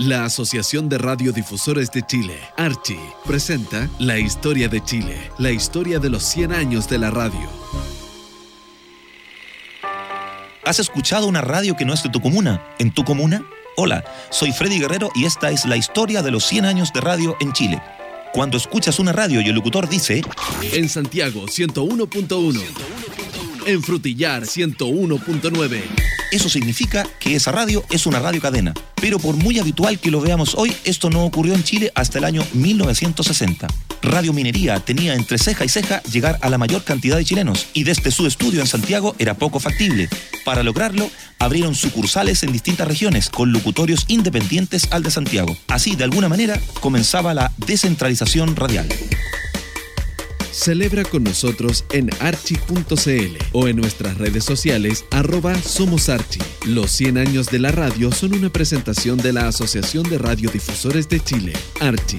La Asociación de Radiodifusores de Chile, Archi, presenta La Historia de Chile, la historia de los 100 años de la radio. ¿Has escuchado una radio que no es de tu comuna? ¿En tu comuna? Hola, soy Freddy Guerrero y esta es la historia de los 100 años de radio en Chile. Cuando escuchas una radio y el locutor dice... En Santiago 101.1. En Frutillar 101.9. Eso significa que esa radio es una radio cadena. Pero por muy habitual que lo veamos hoy, esto no ocurrió en Chile hasta el año 1960. Radio Minería tenía entre ceja y ceja llegar a la mayor cantidad de chilenos y desde su estudio en Santiago era poco factible. Para lograrlo, abrieron sucursales en distintas regiones con locutorios independientes al de Santiago. Así, de alguna manera, comenzaba la descentralización radial. Celebra con nosotros en archi.cl o en nuestras redes sociales arroba Somos Archi. Los 100 años de la radio son una presentación de la Asociación de Radiodifusores de Chile, Archi.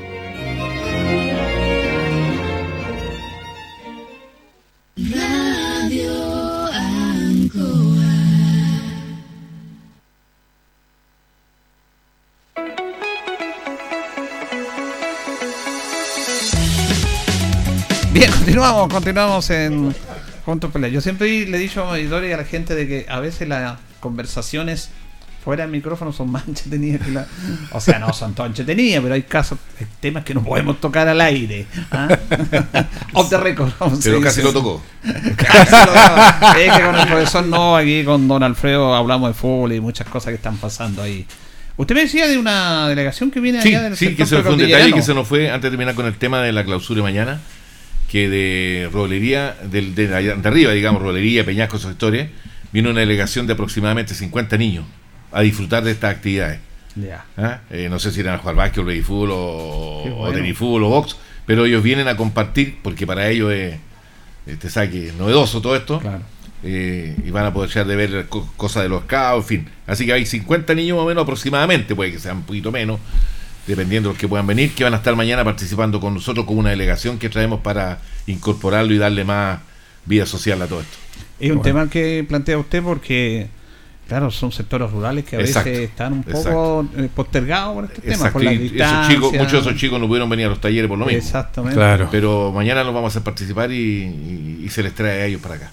Continuamos, continuamos en Juntos Pelea. Yo siempre le he dicho a y a la gente de que a veces las conversaciones fuera del micrófono son más entretenidas que la. O sea, no son todas entretenidas, pero hay casos, hay temas que no podemos tocar al aire. ¿ah? Off the record. Pero casi lo tocó. Casi lo Es que con el profesor no, aquí con don Alfredo hablamos de fútbol y muchas cosas que están pasando ahí. Usted me decía de una delegación que viene sí, allá del Sí, que se fue un detalle que se nos fue antes de terminar con el tema de la clausura de mañana, que de rolería, de, de, arriba, digamos, rolería, peñasco, esos sectores, vino una delegación de aproximadamente 50 niños a disfrutar de estas actividades. Ya. ¿Ah? Eh, no sé si irán a jugar básquet, o fútbol o, bueno. o tenis fútbol o box, pero ellos vienen a compartir porque para ellos es, este saque novedoso todo esto. Claro. Eh, y van a poder de ver co cosas de los caos, en fin. Así que hay 50 niños más o menos aproximadamente, puede que sean un poquito menos, dependiendo de los que puedan venir, que van a estar mañana participando con nosotros con una delegación que traemos para incorporarlo y darle más vida social a todo esto. Es un bueno. tema que plantea usted porque Claro, son sectores rurales que a Exacto, veces están un poco eh, postergados por este tema. Exacto, Por la y esos chicos, muchos de esos chicos no pudieron venir a los talleres por lo mismo. Exactamente. Claro. Pero mañana los vamos a hacer participar y, y, y, se les trae a ellos para acá.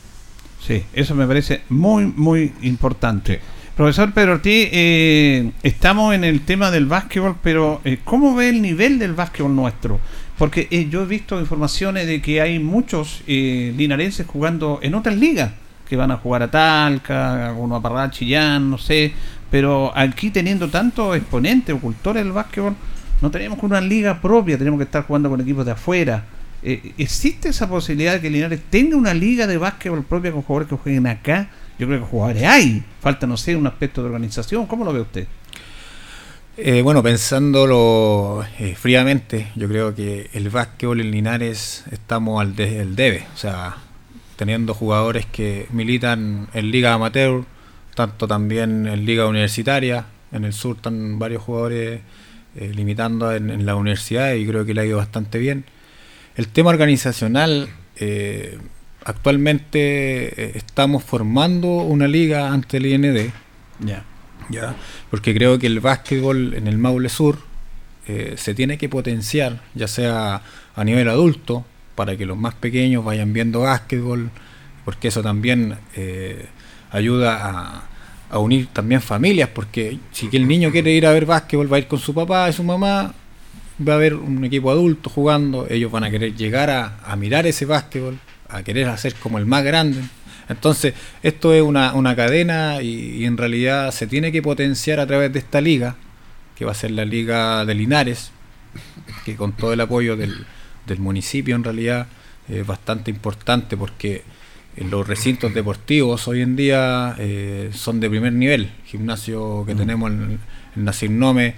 Sí, eso me parece muy, muy importante. Sí. Profesor Pedro Ortiz, eh, estamos en el tema del básquetbol, pero eh, ¿cómo ve el nivel del básquetbol nuestro? Porque eh, yo he visto informaciones de que hay muchos linarenses jugando en otras ligas que van a jugar a Talca, a Parral, Chillán, no sé, pero aquí teniendo tantos exponentes o cultores del básquetbol, no tenemos una liga propia, tenemos que estar jugando con equipos de afuera. Eh, ¿Existe esa posibilidad de que Linares tenga una liga de básquetbol propia con jugadores que jueguen acá? Yo creo que jugadores hay, falta, no sé, un aspecto de organización, ¿cómo lo ve usted? Eh, bueno, pensándolo eh, fríamente, yo creo que el básquetbol en Linares estamos al de, el debe, o sea, teniendo jugadores que militan en liga amateur, tanto también en liga universitaria, en el sur están varios jugadores eh, limitando en, la universidad y creo que le ha ido bastante bien. El tema organizacional, actualmente eh, estamos formando una liga ante el IND, ya, ya, porque creo que el básquetbol en el Maule Sur eh, se tiene que potenciar, ya sea a nivel adulto, para que los más pequeños vayan viendo básquetbol, porque eso también eh, ayuda a, a, unir también familias, porque si el niño quiere ir a ver básquetbol, va a ir con su papá y su mamá, va a haber un equipo adulto jugando, ellos van a querer llegar a, a mirar ese básquetbol, a querer hacer como el más grande. Entonces, esto es una, una cadena y, y en realidad se tiene que potenciar a través de esta liga, que va a ser la Liga de Linares, que con todo el apoyo del, del municipio en realidad es bastante importante porque los recintos deportivos hoy en día eh, son de primer nivel. Gimnasio que mm. tenemos en, en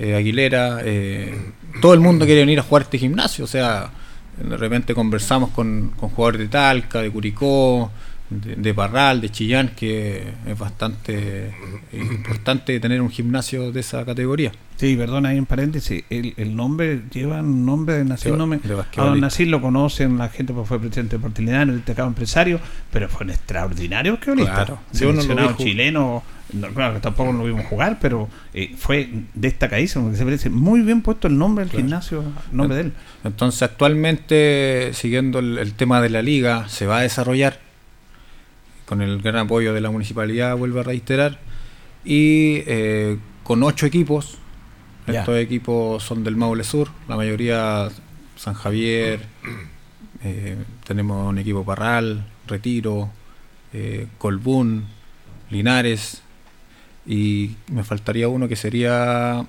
eh, Aguilera, eh, todo el mundo quiere venir a jugar este gimnasio. O sea, de repente conversamos con, con jugadores de Talca, de Curicó, de, de, Parral, de Chillán, que es bastante importante tener un gimnasio de esa categoría. Sí, perdona, ahí en paréntesis, el, el nombre lleva un nombre de Nacir, no me, a don Nacir lo conocen, la gente pues fue presidente de Portilinano, destacado empresario, pero fue un extraordinario basquetbolista. Claro, seleccionado no chileno, no, claro que tampoco lo vimos jugar, pero eh, fue destacadísimo, que se parece muy bien puesto el nombre del claro. gimnasio, el nombre de él. Entonces actualmente, siguiendo el, el tema de la liga, se va a desarrollar con el gran apoyo de la municipalidad, vuelvo a reiterar, y eh, con ocho equipos. Estos equipos son del Maule Sur, la mayoría San Javier, eh, tenemos un equipo Parral, Retiro, eh, Colbún, Linares, y me faltaría uno que sería...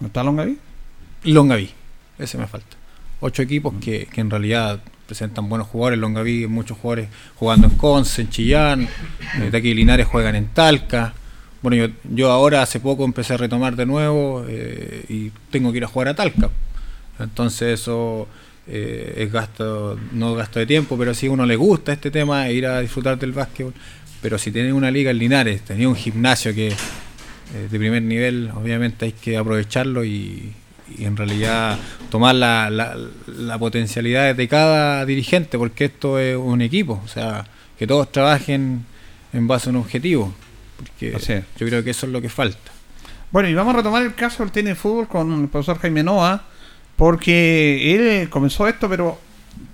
¿No está Longaví? Longaví, ese me falta. Ocho equipos que, que en realidad presentan buenos jugadores, Longaví, muchos jugadores jugando en Conce, en Chillán, eh, de aquí Linares juegan en Talca. Bueno, yo, yo ahora hace poco empecé a retomar de nuevo eh, y tengo que ir a jugar a Talca. Entonces eso eh, es gasto, no gasto de tiempo, pero si a uno le gusta este tema, ir a disfrutar del básquetbol. Pero si tiene una liga en Linares, tenía un gimnasio que de primer nivel, obviamente hay que aprovecharlo y, y en realidad tomar la, la, la, potencialidad de cada dirigente, porque esto es un equipo, o sea, que todos trabajen en base a un objetivo, porque o sea, yo creo que eso es lo que falta. Bueno, y vamos a retomar el caso del tenis de fútbol con el profesor Jaime Noa, porque él comenzó esto, pero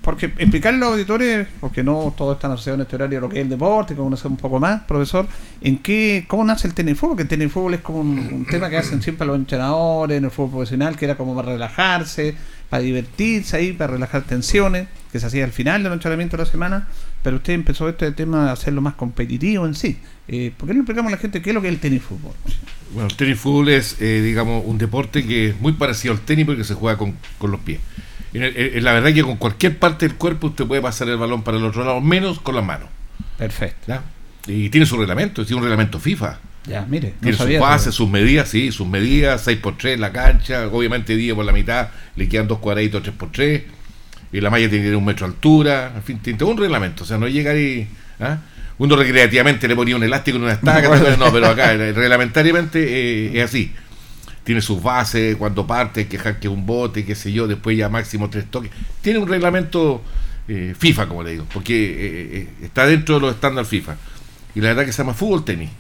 porque explicarle a los auditores, porque no todos están asociados en este horario lo que es el deporte, que conocer un poco más, profesor, en qué, cómo nace el tenis fútbol, que el tenis fútbol es como un, tema que hacen siempre los entrenadores en el fútbol profesional, que era como para relajarse, para divertirse ahí, para relajar tensiones, que se hacía al final del entrenamiento de la semana, pero usted empezó este tema a hacerlo más competitivo en sí. Eh, ¿Por qué no explicamos a la gente qué es lo que es el tenis fútbol? Bueno, el tenis fútbol es, eh, digamos, un deporte que es muy parecido al tenis porque se juega con, con los pies. En la verdad que con cualquier parte del cuerpo usted puede pasar el balón para el otro lado, menos con las manos. Perfecto. Y tiene su reglamento, tiene un reglamento FIFA. Ya, mire. Tiene sus bases, sus medidas, sí, sus medidas, 6 x 3 la cancha, obviamente 10 por la mitad, le quedan dos cuadraditos 3 x 3 y la malla tiene que tener un metro de altura, en fin, tiene todo un reglamento, o sea, no llega ahí... ¿ah? Uno recreativamente le ponía un elástico en una estaca, no, pero acá reglamentariamente eh, es así tiene sus bases, cuando parte, que dejar que un bote, qué sé yo, después ya máximo tres toques. Tiene un reglamento eh, FIFA, como le digo, porque eh, eh, está dentro de los estándares FIFA. Y la verdad que se llama fútbol tenis.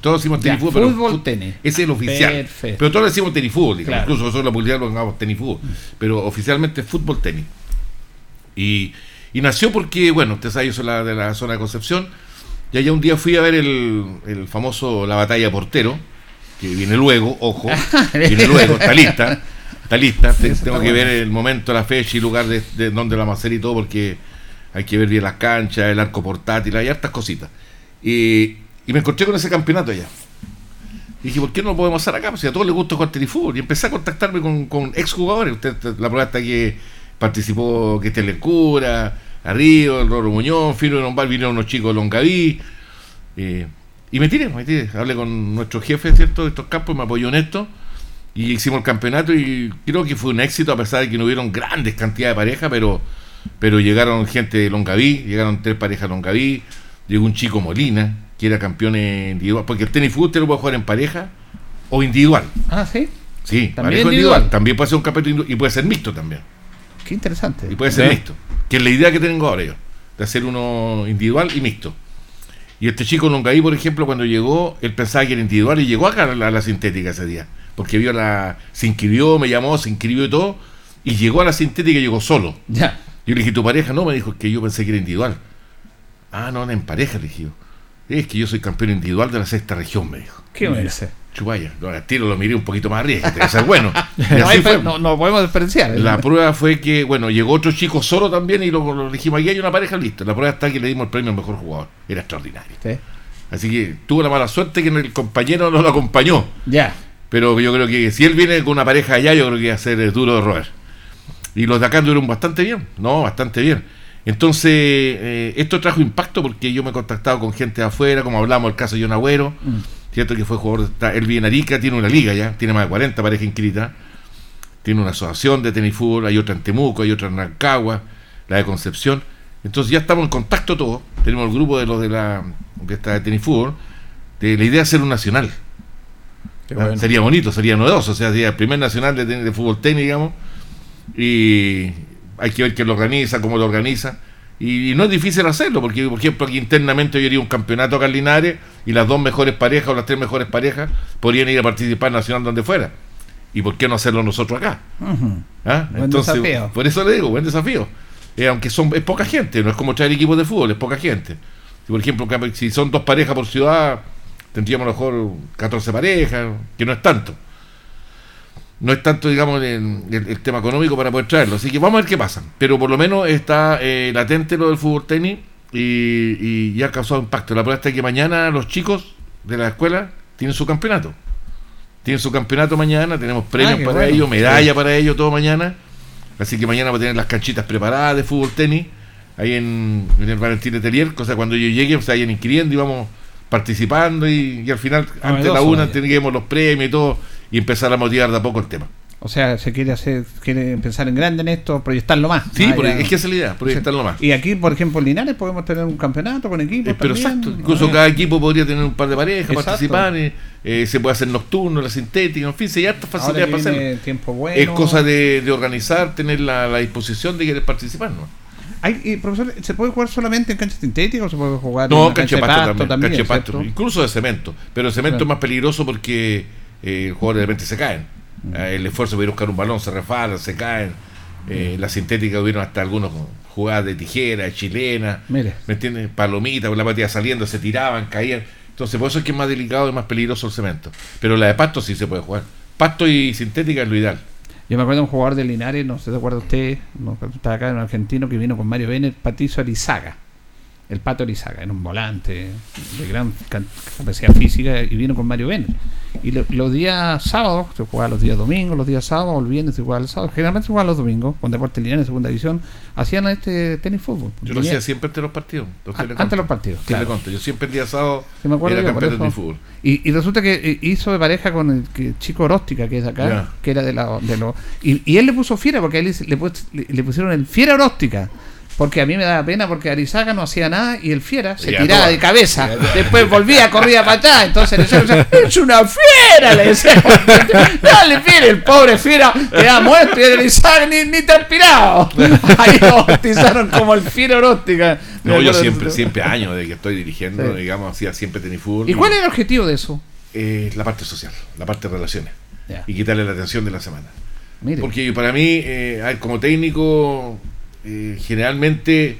Todos decimos tenis fútbol, fútbol tenis. Ese es el oficial. Pero todos decimos tenis fútbol, incluso nosotros la publicidad lo llamamos tenis fútbol. Pero oficialmente es fútbol tenis. Y, nació porque, bueno, usted sabe, yo soy la, de la zona de Concepción. Y allá un día fui a ver el, el famoso La Batalla Portero que viene luego, ojo, viene luego, está lista, está lista, tengo que ver el momento, la fecha y lugar de, de donde la vamos a hacer y todo, porque hay que ver bien las canchas, el arco portátil, hay hartas cositas. Y, y me encontré con ese campeonato allá. Y dije, ¿por qué no lo podemos hacer acá? Pues si a todos les gusta jugar fútbol. Y empecé a contactarme con, con exjugadores. Usted, la prueba está que participó que Telecura, Río, el Roro Muñoz, Fino de Lombal, vinieron unos chicos de Longaví. Eh, y me tiré, me tiré. Hablé con nuestro jefe, ¿cierto? De estos campos, me apoyó en esto. Y hicimos el campeonato y creo que fue un éxito, a pesar de que no hubieron grandes cantidades de parejas, pero, pero llegaron gente de Longaví, llegaron tres parejas de Longaví, llegó un chico Molina, que era campeón individual, porque el tenis fútbol usted lo puede jugar en pareja o individual. Ah, sí. Sí, también individual. También puede ser un campeonato y puede ser mixto también. Qué interesante. Y puede ser mixto. Que es la idea que tengo ahora yo, de hacer uno individual y mixto. Y este chico Longaí, por ejemplo, cuando llegó, él pensaba que era individual y llegó acá a la, sintética ese día. Porque vio la. Se inscribió, me llamó, se inscribió y todo. Y llegó a la sintética y llegó solo. Ya. Yo le dije, ¿tu pareja? No, me dijo que yo pensé que era individual. Ah, no, no, en pareja, le dije Es que yo soy campeón individual de la sexta región, me dijo. ¿Qué me dice? Chubaya, no, tiro lo miré un poquito más arriba, que ser bueno. no, no, podemos diferenciar. ¿eh? La prueba fue que, bueno, llegó otro chico solo también y lo, dijimos, aquí hay una pareja, listo. La prueba está que le dimos el premio al mejor jugador. Era extraordinario. Así que tuvo la mala suerte que el compañero no lo acompañó. Ya. Pero yo creo que si él viene con una pareja allá, yo creo que va a ser duro de roer. Y los de acá anduvieron bastante bien, no, bastante bien. Entonces, eh, esto trajo impacto porque yo me he contactado con gente de afuera, como hablamos del caso de John Agüero. Mm ¿cierto? Que fue jugador, está, él en Arica, tiene una liga ya, tiene más de 40 parejas inscritas, tiene una asociación de tenis fútbol, hay otra en Temuco, hay otra en Rancagua, la de Concepción. Entonces ya estamos en contacto todos, tenemos el grupo de los de la de esta de tenis fútbol, de la idea de hacer un nacional. Sería bonito, sería novedoso, o sea, sería el primer nacional de, de fútbol tenis, digamos, y hay que ver quién lo organiza, cómo lo organiza y, no es difícil hacerlo, porque por ejemplo aquí internamente hoy haría un campeonato acá en y las dos mejores parejas o las tres mejores parejas podrían ir a participar nacional donde fuera. ¿Y por qué no hacerlo nosotros acá? ¿Ah? Entonces, por eso le digo, buen desafío. Eh, aunque son es poca gente, no es como traer equipos de fútbol, es poca gente. Si, por ejemplo, si son dos parejas por ciudad, tendríamos a lo mejor 14 parejas, que no es tanto no es tanto, digamos, el, tema económico para poder traerlo. Así que vamos a ver qué pasa. Pero por lo menos está eh, latente lo del fútbol tenis y, y, ha causado impacto. La prueba está que mañana los chicos de la escuela tienen su campeonato. Tienen su campeonato mañana, tenemos premios ah, para ellos, medalla para ellos todo mañana. Así que mañana va a tener las canchitas preparadas de fútbol tenis ahí en, el Valentín Letelier, cosa cuando ellos lleguen se vayan inscribiendo y vamos participando y, al final, antes de la una, tendremos los premios y todo y empezar a motivar de a poco el tema. O sea, se quiere hacer, quiere empezar en grande en esto, proyectarlo más. Sí, es que esa es la idea, proyectarlo más. Y aquí, por ejemplo, en Linares podemos tener un campeonato con equipos. Eh, pero exacto, incluso cada equipo podría tener un par de parejas, participar, eh, se puede hacer nocturno, la sintética, en fin, se hay hartas facilidades para hacerlo. Tiempo bueno. Es cosa de, organizar, tener la, disposición de querer participar, ¿no? Hay, profesor, ¿se puede jugar solamente en cancha sintética o se puede jugar en cancha, pasto, también? incluso de cemento. Pero el cemento es más peligroso porque eh, el jugador de repente se caen. Mm. Eh, el esfuerzo de ir a buscar un balón se refala, se caen. Eh, la sintética hubieron hasta algunos jugadas de tijera, chilena, Mire. ¿me entiendes? Palomita, con la patilla saliendo, se tiraban, caían. Entonces, por eso es que es más delicado y más peligroso el cemento. Pero la de pasto sí se puede jugar. Pasto y sintética es lo ideal. Yo me acuerdo de un jugador de Linares, no sé si acuerda usted, no, estaba acá, un argentino que vino con Mario Bennett, Patricio Arizaga. El Pato Arizaga, era un volante de gran capacidad física y vino con Mario Bennett. Y lo- los días sábados, se jugaba los días domingos, los días sábados, el viernes se jugaba los sábados. Generalmente se jugaba los domingos, con Deportes Linares en segunda división, hacían este tenis fútbol. Yo lo hacía siempre ante los partidos. Ah, le antes conto. de los partidos, claro. Yo siempre el día sábado Sí, me acuerdo era yo, campeón de eso. fútbol. Y, y resulta que eh, hizo de pareja con el que chico Oróstica, que es de acá, que era de la. De lo, y, y él le puso fiera, porque a él le, le- le pusieron el fiera Oróstica. Porque a mí me daba pena porque Arizaga no hacía nada y el fiera se Ya, tiraba de cabeza. Ya. Después volvía, corría para allá. Entonces le decía, ¡es una fiera! Le decía, dale, fiera, el pobre fiera quedaba muerto y Arizaga ni, ni transpirado. Ahí lo bautizaron como el fiera Oróstica. Me No, yo siempre, siempre años de que estoy dirigiendo, Sí. digamos, hacía siempre tenis fútbol. ¿Y cuál es el objetivo de eso? Eh, la parte social, la parte de relaciones. Y quitarle la atención de la semana. Mire. Porque para mí, eh, como técnico, eh, generalmente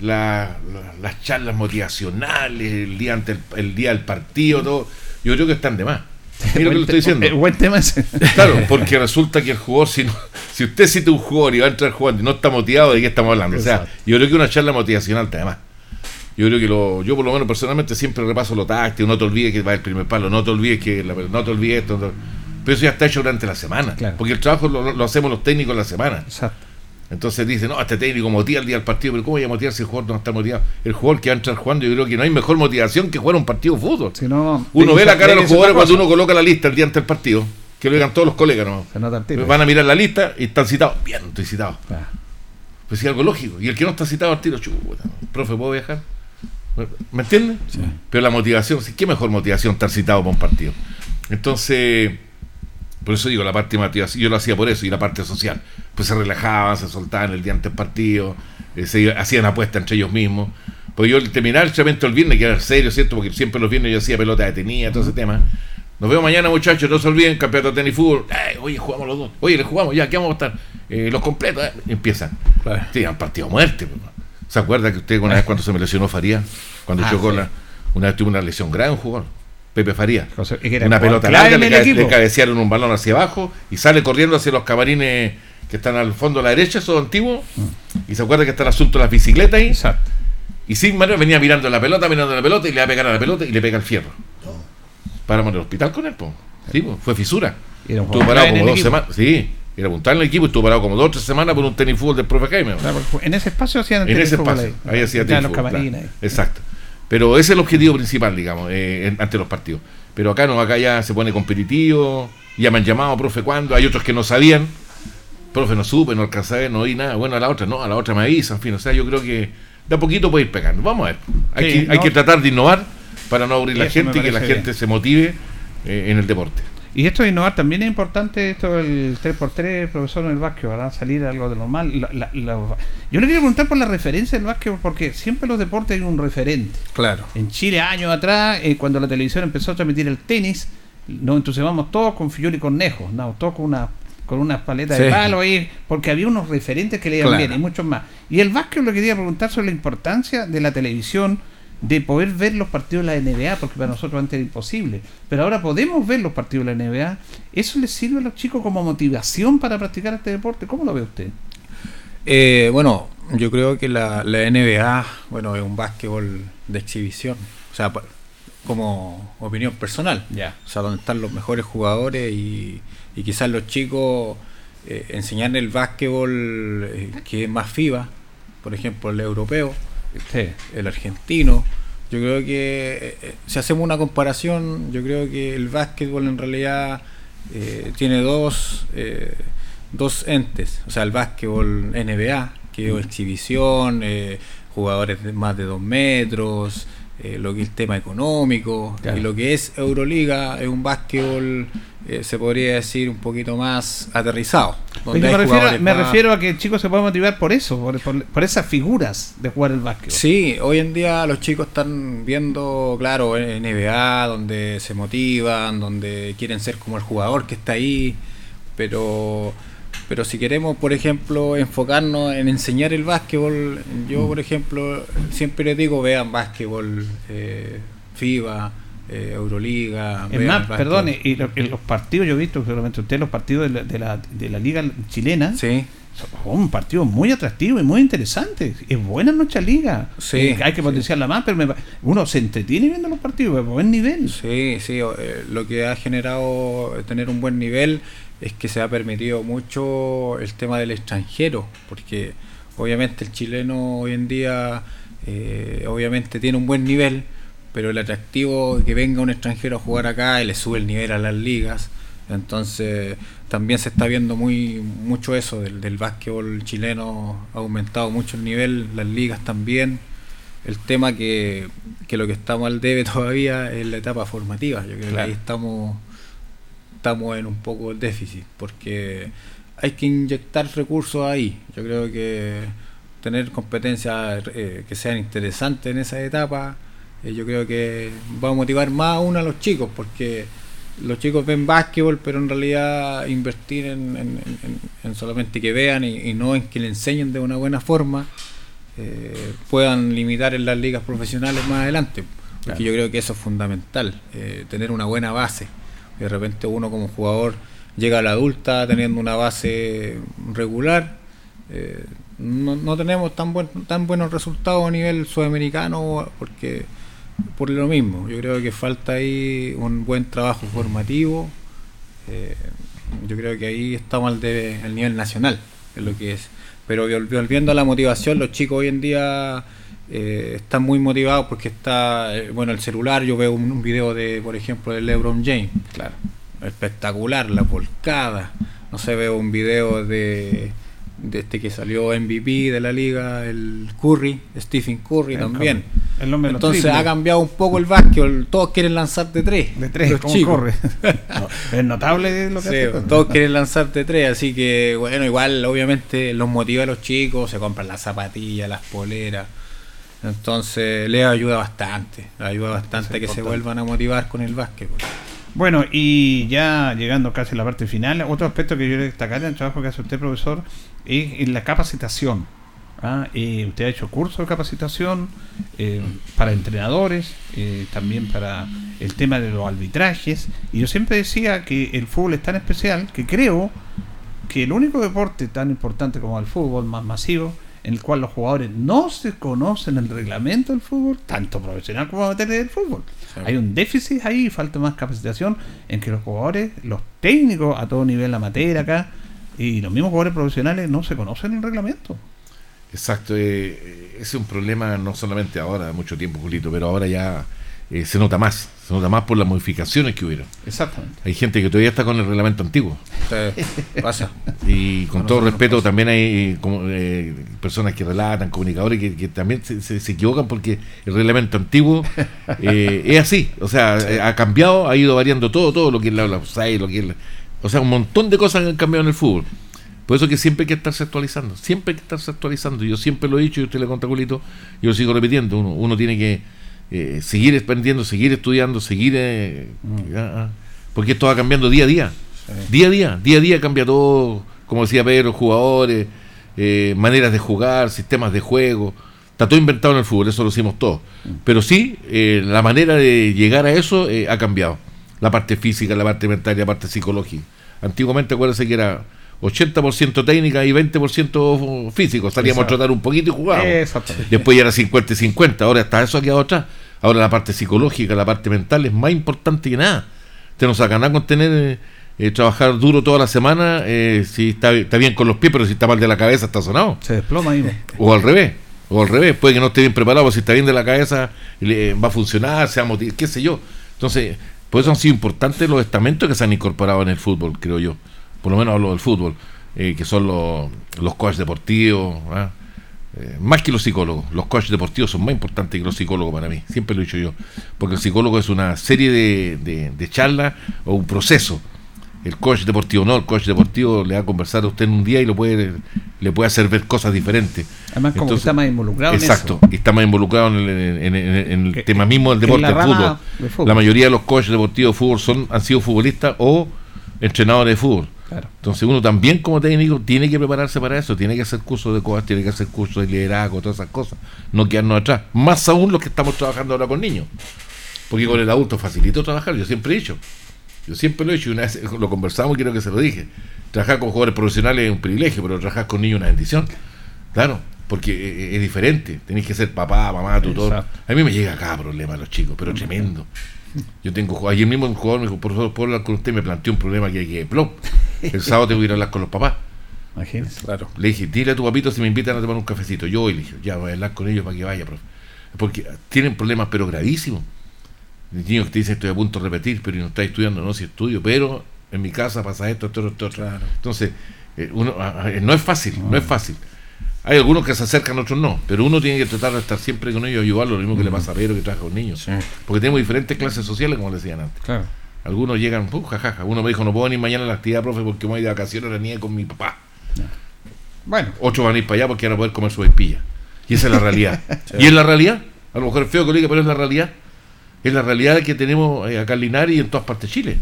la- la- las charlas motivacionales, el día, ante el, el día del partido, todo, yo creo que están de más. Mira lo que le estoy diciendo. Eh, buen tema ese. Claro, porque resulta que el jugador, si, no- si usted cita un jugador y va a entrar jugando y no está motivado, ¿de qué estamos hablando? O sea, yo creo que una charla motivacional está de más. Yo creo que lo, yo por lo menos personalmente siempre repaso lo táctico, no te olvides que va el primer palo, no te olvides que la- no te olvides esto, no pero eso ya está hecho durante la semana, porque el trabajo lo, lo hacemos los técnicos en la semana. Exacto. Entonces dice, no, este técnico motiva el día del partido, pero ¿cómo voy a motivar si el jugador no está motivado? El jugador que va a entrar jugando, yo creo que no hay mejor motivación que jugar un partido de fútbol. no, uno ve la cara de los jugadores cuando uno coloca la lista el día antes del partido, que lo digan todos los colegas, ¿no? Se nota el tiro. Van a mirar la lista y están citados. Bien, estoy citado. Pues sí, algo lógico. Y el que no está citado al tiro, chuta, profe, ¿puedo viajar? ¿Me entiendes? Pero la motivación, sí, ¿qué mejor motivación estar citado para un partido? Entonces, por eso digo, la parte motivación, yo lo hacía por eso, y la parte social. Pues se relajaban, se soltaban el día antes del partido, eh, se hacían apuestas entre ellos mismos. Pues yo al terminar el entrenamiento el viernes, que era serio, ¿cierto? Porque siempre los viernes yo hacía pelota detenida, todo ese tema. Nos vemos mañana, muchachos, no se olviden, campeonato de tenis fútbol. Oye, jugamos los dos. Oye, le jugamos ya, ¿qué vamos a estar? Eh, los completos, eh, empiezan. Sí, han partido a muerte. pues. ¿Se acuerda que usted una vez cuando se me lesionó Faría? Cuando Ah, chocó sí. la, una vez tuvo una lesión grave un jugador. Pepe Faría. Una pelota larga, le, cabe- le cabecearon un balón hacia abajo y sale corriendo hacia los camarines que están al fondo a la derecha, esos antiguos. Y se acuerda que está el asunto de las bicicletas ahí. Exacto. Y Sigmar venía mirando la pelota, mirando la pelota y le va a pegar a la pelota y le pega el fierro. Para en el hospital con él, po. Sí, po, fue fisura. Y era un Estuvo parado como dos semanas. Sí, era puntual en el equipo, estuvo parado como dos o tres semanas por un tenis fútbol del profe Jaime. En ese espacio hacían el En tenis ese espacio, ahí. ahí hacía tenis los fútbol, camarines claro. ahí. Exacto. Pero ese es el objetivo principal, digamos, eh, ante los partidos. Pero acá no, acá ya se pone competitivo, ya me han llamado, profe, ¿cuándo? Hay otros que no sabían, profe, no supe, no alcancé a ver, no oí nada. Bueno, a la otra, no, a la otra me avisan, en fin, o sea, yo creo que de a poquito puede ir pegando. Vamos a ver. Hay, Sí, que, hay que tratar de innovar para no aburrir la Eso me gente y que la gente bien. se motive eh, en el deporte. Y esto de innovar también es importante, esto del 3x3, profesor, en el básquet, ¿verdad? Salir algo de normal. La- la- la- yo le quiero preguntar por la referencia del básquet, porque siempre en los deportes hay un referente. Claro. En Chile, años atrás, eh, cuando la televisión empezó a transmitir el tenis, nos entusiasmamos todos con Fillol y Cornejo, no, todos con una con unas paletas de palo ahí, porque había unos referentes que le iban Claro. bien y muchos más. Y el básquet le quería preguntar sobre la importancia de la televisión, de poder ver los partidos de la NBA, porque para nosotros antes era imposible. Pero ahora podemos ver los partidos de la NBA. ¿Eso les sirve a los chicos como motivación para practicar este deporte? ¿Cómo lo ve usted? Eh, bueno, yo creo que la, la NBA, bueno, es un básquetbol de exhibición. O sea, como opinión personal. Ya. O sea, donde están los mejores jugadores y, y quizás los chicos eh, enseñar el básquetbol eh, que es más FIBA, por ejemplo, el europeo, el argentino. Yo creo que eh, eh, si hacemos una comparación, yo creo que el básquetbol en realidad eh, tiene dos, eh, dos entes. O sea, el básquetbol NBA, que es exhibición, jugadores de más de dos metros, eh, lo que es el tema económico, Claro. y lo que es Euroliga es un básquetbol, eh, se podría decir, un poquito más aterrizado. Donde me, refiero, jugadores me más- refiero a que el chico se puede motivar por eso, por, por- por esas figuras de jugar el básquet. Sí, hoy en día los chicos están viendo, claro, NBA, donde se motivan, donde quieren ser como el jugador que está ahí, pero pero si queremos, por ejemplo, enfocarnos en enseñar el básquetbol, yo, por ejemplo, siempre les digo, vean básquetbol, eh, FIBA, eh, Euroliga. Es más, perdone, y los partidos, yo he visto, seguramente usted, los partidos de la, de la, de la liga chilena. Sí. Son un partido muy atractivo y muy interesante. Es buena nuestra liga. Sí, Eh, hay que potenciarla más, pero me- uno se entretiene viendo los partidos, a buen nivel. Sí, sí, eh, lo que ha generado tener un buen nivel es que se ha permitido mucho el tema del extranjero, porque obviamente el chileno hoy en día eh, obviamente tiene un buen nivel, pero el atractivo de que venga un extranjero a jugar acá y le sube el nivel a las ligas. Entonces también se está viendo muy mucho eso del, del básquetbol chileno, ha aumentado mucho el nivel, las ligas también. El tema que, que lo que está mal debe todavía es la etapa formativa. Yo creo que ahí estamos, estamos en un poco el déficit, porque hay que inyectar recursos ahí. Yo creo que tener competencias eh, que sean interesantes en esa etapa, eh, yo creo que va a motivar más aún a los chicos, porque los chicos ven básquetbol, pero en realidad invertir en, en- en- en solamente que vean y, y no en que le enseñen de una buena forma, eh, puedan limitar en las ligas profesionales más adelante. Porque Claro. yo creo que eso es fundamental, tener una buena base. De repente uno como jugador llega a la adulta teniendo una base regular. eh, no, no tenemos tan, buen, tan buenos resultados a nivel sudamericano porque por lo mismo. Yo creo que falta ahí un buen trabajo formativo. eh, yo creo que ahí estamos al, de, al nivel nacional, es lo que es. Pero vol- volviendo a la motivación, los chicos hoy en día eh, están muy motivados porque está, eh, bueno, el celular, yo veo un, un video de, por ejemplo, de LeBron James. Claro. Espectacular, la volcada. No sé, veo un video de, de este que salió MVP de la liga, el Curry, Stephen Curry El también. El Entonces ha cambiado un poco el básquetbol, todos quieren lanzar de tres. De tres, los ¿cómo chicos. corre? No, es notable lo que Sí, hace. todos quieren lanzar de tres, así que bueno, igual obviamente los motiva a los chicos, se compran las zapatillas, las poleras. Entonces les ayuda bastante, les ayuda bastante a que se vuelvan a motivar con el básquetbol. Bueno, y ya llegando casi a la parte final, otro aspecto que yo quiero destacar en el trabajo que hace usted, profesor, es en la capacitación. ¿ah? Eh, usted ha hecho cursos de capacitación eh, para entrenadores, eh, también para el tema de los arbitrajes, y yo siempre decía que el fútbol es tan especial que creo que el único deporte tan importante como el fútbol, más masivo, en el cual los jugadores no se conocen el reglamento del fútbol, tanto profesional como amateur del fútbol. Hay un déficit ahí, falta más capacitación en que los jugadores, los técnicos a todo nivel amateur acá, y los mismos jugadores profesionales no se conocen el reglamento. Exacto, eh, eh, ese es un problema no solamente ahora, mucho tiempo, Julito, pero ahora ya eh, se nota más, se nota más por las modificaciones que hubieron. Exactamente. Hay gente que todavía está con el reglamento antiguo. pasa. Y con todo respeto, pasa. también hay eh, como, eh, personas que relatan, comunicadores que, que también se, se- se equivocan porque el reglamento antiguo eh, es así. O sea, eh, ha cambiado, ha ido variando todo, todo lo que es la, la lo que es la- o sea, un montón de cosas han cambiado en el fútbol. Por eso que siempre hay que estarse actualizando, siempre hay que estarse actualizando. Yo siempre lo he dicho y usted le conta, Julito, yo lo sigo repitiendo. Uno, uno tiene que eh, seguir aprendiendo, seguir estudiando, seguir. eh, ah, ah, porque esto va cambiando día a día. Día a día, día a día cambia todo. Como decía Pedro, jugadores, eh, maneras de jugar, sistemas de juego. Está todo inventado en el fútbol, eso lo hicimos todos. Pero sí, eh, la manera de llegar a eso eh, ha cambiado. La parte física, la parte mental y la parte psicológica. Antiguamente, acuérdense que era 80% técnica y 20% físico. Salíamos Exacto. a trotar un poquito y jugábamos. Después ya era 50 y 50. Ahora está eso ha quedado atrás. Ahora la parte psicológica, la parte mental es más importante que nada. Usted no saca nada con tener eh, eh, trabajar duro toda la semana eh, si está, está bien con los pies, pero si está mal de la cabeza está sonado. Se desploma ahí. O al revés. O al revés. Puede que no esté bien preparado, pero si está bien de la cabeza le, va a funcionar, se va a motivar, qué sé yo. Entonces, por eso han sido importantes los estamentos que se han incorporado en el fútbol, creo yo. Por lo menos hablo del fútbol, eh, que son los, los coaches deportivos. ¿ah? Eh, más que los psicólogos, los coaches deportivos son más importantes que los psicólogos para mí, siempre lo he dicho yo, porque el psicólogo es una serie de, de, de charlas o un proceso. El coach deportivo no, el coach deportivo le va a conversar a usted en un día y lo puede, le puede hacer ver cosas diferentes. Además, como que está más involucrado en Exacto, eso. y está más involucrado en el, en- en- en el Que- tema mismo del deporte, rama fútbol. fútbol. La mayoría de los coaches deportivos de fútbol son, han sido futbolistas o entrenadores de fútbol. Entonces uno también como técnico tiene que prepararse para eso, tiene que hacer cursos de cosas, tiene que hacer cursos de liderazgo, todas esas cosas, no quedarnos atrás. Más aún los que estamos trabajando ahora con niños. Porque con el adulto facilito trabajar, yo siempre he dicho. Yo siempre lo he dicho y una vez lo conversamos creo que se lo dije. Trabajar con jugadores profesionales es un privilegio, pero trabajar con niños es una bendición. Claro, porque e, e, es diferente. Tenéis que ser papá, mamá, tutor. A mí me llega cada problema a los chicos, pero tremendo. Yo tengo ayer mismo un jugador me dijo, por favor, ¿puedo hablar con usted? Me planteó un problema que hay que plop. El sábado tengo que ir a hablar con los papás. Imagínese. Claro. Le dije, dile a tu papito si me invitan a tomar un cafecito. Yo hoy le dije, ya voy a hablar con ellos para que vaya, profe. Porque tienen problemas, pero gravísimos. Niños que te dicen estoy a punto de repetir, pero no está estudiando, no si estudio, pero en mi casa pasa esto, esto, esto, esto. Entonces, eh, uno, no es fácil, no. es fácil. Hay algunos que se acercan, otros no, pero uno tiene que tratar de estar siempre con ellos, ayudarlos, lo mismo que le pasa a Pedro que trabaja con niños. Porque tenemos diferentes clases sociales, como decían antes. Claro. Algunos llegan, uh, jajaja. Uno me dijo, no puedo venir mañana a la actividad, profe, porque voy de vacaciones a la niña con mi papá. Bueno. Otros van a ir para allá porque van a poder comer su espilla. Y esa es la realidad. ¿Y es la realidad? A lo mejor es feo que lo diga, pero es la realidad. Es la realidad que tenemos eh, acá en Linares y en todas partes de Chile.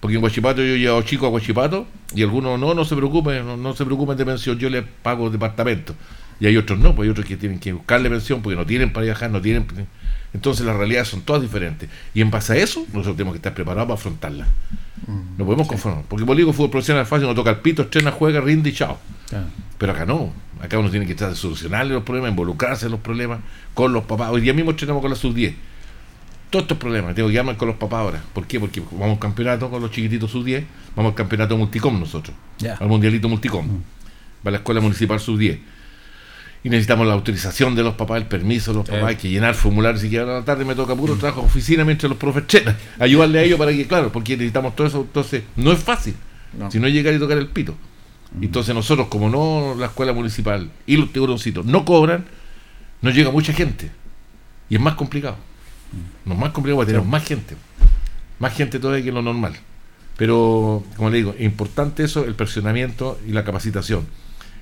Porque en Guachipato yo llevo chicos a Guachipato y algunos no, no se preocupen, no, se preocupen de pensión, yo les pago departamento. Y hay otros no, pues hay otros que tienen que buscarle pensión porque no tienen para viajar, no tienen. Entonces las realidades son todas diferentes. Y en base a eso, nosotros tenemos que estar preparados para afrontarlas. No podemos conformar. Porque por digo, fútbol profesional fácil, uno toca el pito, estrena, juega, rinde y chao. Pero acá no. Acá uno tiene que estar de solucionarle los problemas, involucrarse en los problemas con los papás. Hoy día mismo estrenamos con la sub-10 todos estos problemas. Tengo que llamar con los papás ahora. ¿Por qué? Porque vamos al campeonato con los chiquititos sub-10, vamos al campeonato multicom nosotros, al mundialito multicom, mm. va a la escuela municipal sub-10. Y necesitamos la autorización de los papás, el permiso de los papás, hay que llenar formularios. Y que a la tarde me toca puro mm. trabajo de oficina mientras los profes chenan, ayudarle a ellos para que, claro, porque necesitamos todo eso. Entonces, no es fácil. Si no llegar y tocar el pito. Mm. Entonces, nosotros, como no la escuela municipal y los tiburoncitos no cobran, no llega mucha gente. Y es más complicado. No es más complicado porque tenemos más gente. Más gente todavía que lo normal. Pero, como le digo, es importante eso, el presionamiento y la capacitación.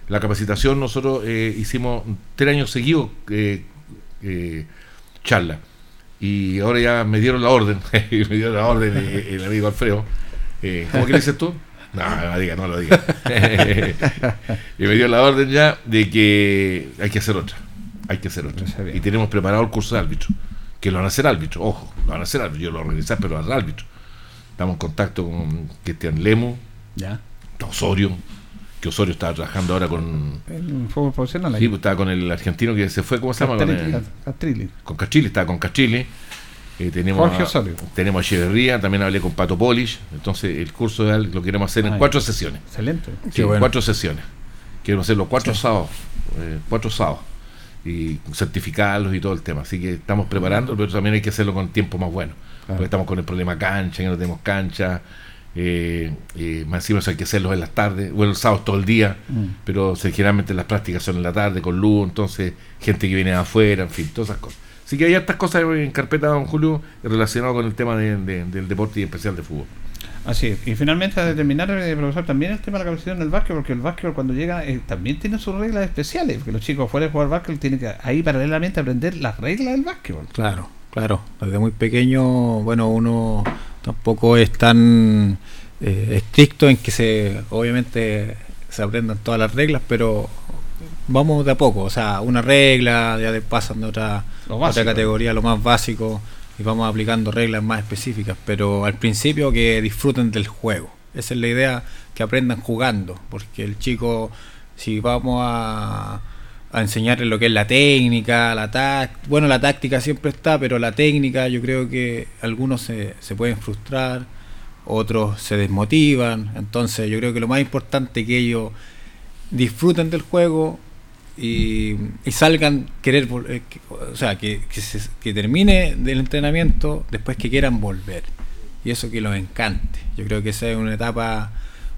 La capacitación, nosotros eh, hicimos tres años seguidos eh, eh, charla. Y ahora ya me dieron la orden, me dieron la orden el, amigo Alfredo. ¿Cómo que le dices tú? No, no lo diga, no lo diga. y me dio la orden ya de que hay que hacer otra. Hay que hacer otra. Y tenemos preparado el curso de árbitro que lo van a hacer árbitro, ojo, lo van a hacer árbitro, yo lo organizar, pero al árbitro. Estamos en contacto con Cristian Lemo, ya. Osorio, que Osorio estaba trabajando ahora con. En fútbol profesional. Sí, pues, estaba con el argentino que se fue, ¿cómo se llama? Castrilli. Con Castrilli, estaba con Castrilli. Eh, tenemos Jorge Osorio. tenemos a Echeverría, también hablé con Pato Polish. Entonces, el curso de lo queremos hacer en cuatro sesiones. Excelente. Sí, cuatro sesiones. Queremos hacerlo cuatro sábados. Eh, cuatro sábados y certificarlos y todo el tema. Así que estamos preparando, pero también hay que hacerlo con tiempo más bueno. Porque estamos con el problema cancha, que no tenemos cancha. Eh, eh, más encima hay que hacerlos en las tardes, bueno, el sábado todo el día, mm. pero generalmente las prácticas son en la tarde con luz, entonces gente que viene de afuera, en fin, todas esas cosas. Así que hay estas cosas en carpeta, don Julio, relacionado con el tema del deporte y especial de fútbol. Así es. Y finalmente, a determinar, eh, profesor, también el tema de la capacitación del básquet, porque el básquet cuando llega eh, también tiene sus reglas especiales, porque los chicos fuera de jugar básquet tienen que ahí paralelamente aprender las reglas del básquetbol. Claro, claro. Desde muy pequeño, bueno, uno tampoco es tan eh, estricto en que se, obviamente, se aprendan todas las reglas, pero vamos de a poco, o sea, una regla, ya pasan de otra, otra categoría, lo más básico y vamos aplicando reglas más específicas, pero al principio que disfruten del juego. Esa es la idea, que aprendan jugando, porque el chico, si vamos a, a enseñarle lo que es la técnica, la táctica, bueno, la táctica siempre está, pero la técnica yo creo que algunos se, se pueden frustrar, otros se desmotivan, entonces yo creo que lo más importante es que ellos disfruten del juego, y, salgan querer eh, o sea que, que, termine del entrenamiento después que quieran volver. Y eso que los encante. Yo creo que esa es una etapa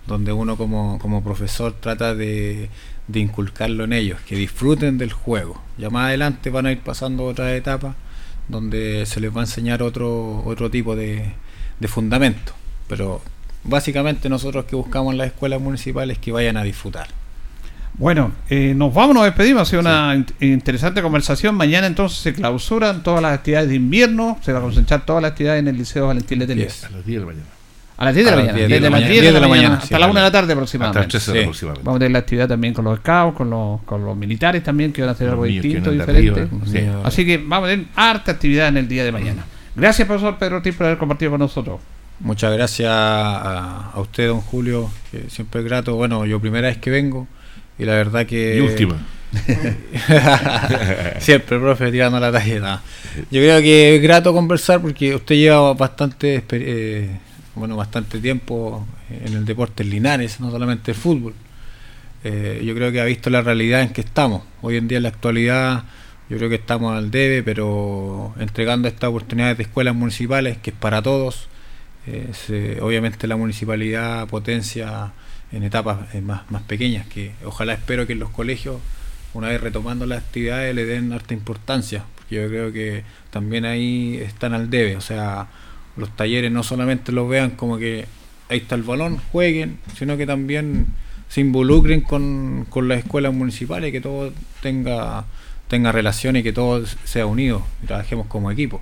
donde uno como, como profesor trata de, de, inculcarlo en ellos que disfruten del juego. Ya más adelante van a ir pasando otras etapas donde se les va a enseñar otro otro tipo de, de fundamento. Pero básicamente nosotros que buscamos en las escuelas municipales que vayan a disfrutar bueno, eh, nos vamos, nos despedimos. Ha sido una interesante conversación. Mañana entonces se clausuran todas las actividades de invierno. Se va a concentrar todas las actividades en el Liceo Valentín Letelier. a las 10 de la mañana. A las 10 de la mañana. Desde las 10 de la mañana hasta la 1 de la tarde aproximadamente. Hasta las 13 aproximadamente. Vamos a tener la actividad también con los scouts, con los, con los militares también, que van a hacer algo distinto, diferente. Así que vamos a tener harta actividad en el día de mañana. Gracias, profesor Pedro Ortiz, por haber compartido con nosotros. Muchas gracias a, a, usted, don Julio, que siempre es grato. Bueno, yo primera vez que vengo y la verdad que... Y última. siempre, profe, tirando la talla. Yo creo que es grato conversar porque usted lleva bastante, eh, bueno, bastante tiempo en el deporte en Linares, no solamente el fútbol. Eh, yo creo que ha visto la realidad en que estamos. Hoy en día, en la actualidad, yo creo que estamos al debe, pero entregando estas oportunidades de escuelas municipales, que es para todos eh, obviamente la municipalidad potencia en etapas eh, más, más pequeñas, que ojalá espero que en los colegios, una vez retomando las actividades, le den harta importancia, porque yo creo que también ahí están al debe, o sea, los talleres no solamente los vean como que ahí está el balón, jueguen, sino que también se involucren con, con las escuelas municipales, que todo tenga, tenga relación y que todo sea unido y trabajemos como equipo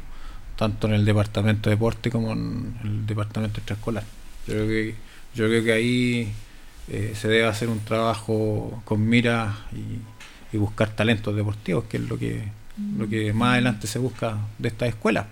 tanto en el departamento de deporte como en el departamento extraescolar. Que, yo creo que ahí eh, se debe hacer un trabajo con mira y, buscar talentos deportivos, que es lo que, lo que más adelante se busca de estas escuelas.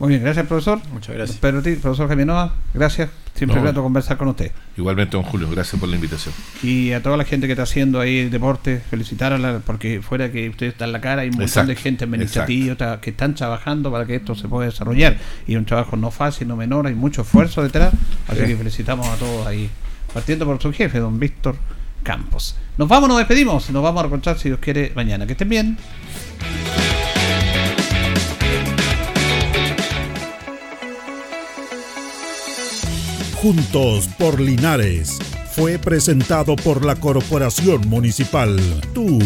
Muy bien, gracias profesor. Muchas gracias. Pedro profesor Geminoa, gracias. Siempre grato conversar con usted. Igualmente, don Julio, gracias por la invitación. Y a toda la gente que está haciendo ahí deporte, felicitarla, porque fuera que usted está en la cara, hay un montón de gente administrativa que están trabajando para que esto se pueda desarrollar. Y un trabajo no fácil, no menor, hay mucho esfuerzo detrás. Así que felicitamos a todos ahí, partiendo por su jefe, don Víctor Campos. Nos vamos, nos despedimos, nos vamos a encontrar si Dios quiere mañana. Que estén bien. Juntos por Linares fue presentado por la Corporación Municipal. Tú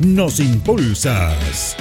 nos impulsas.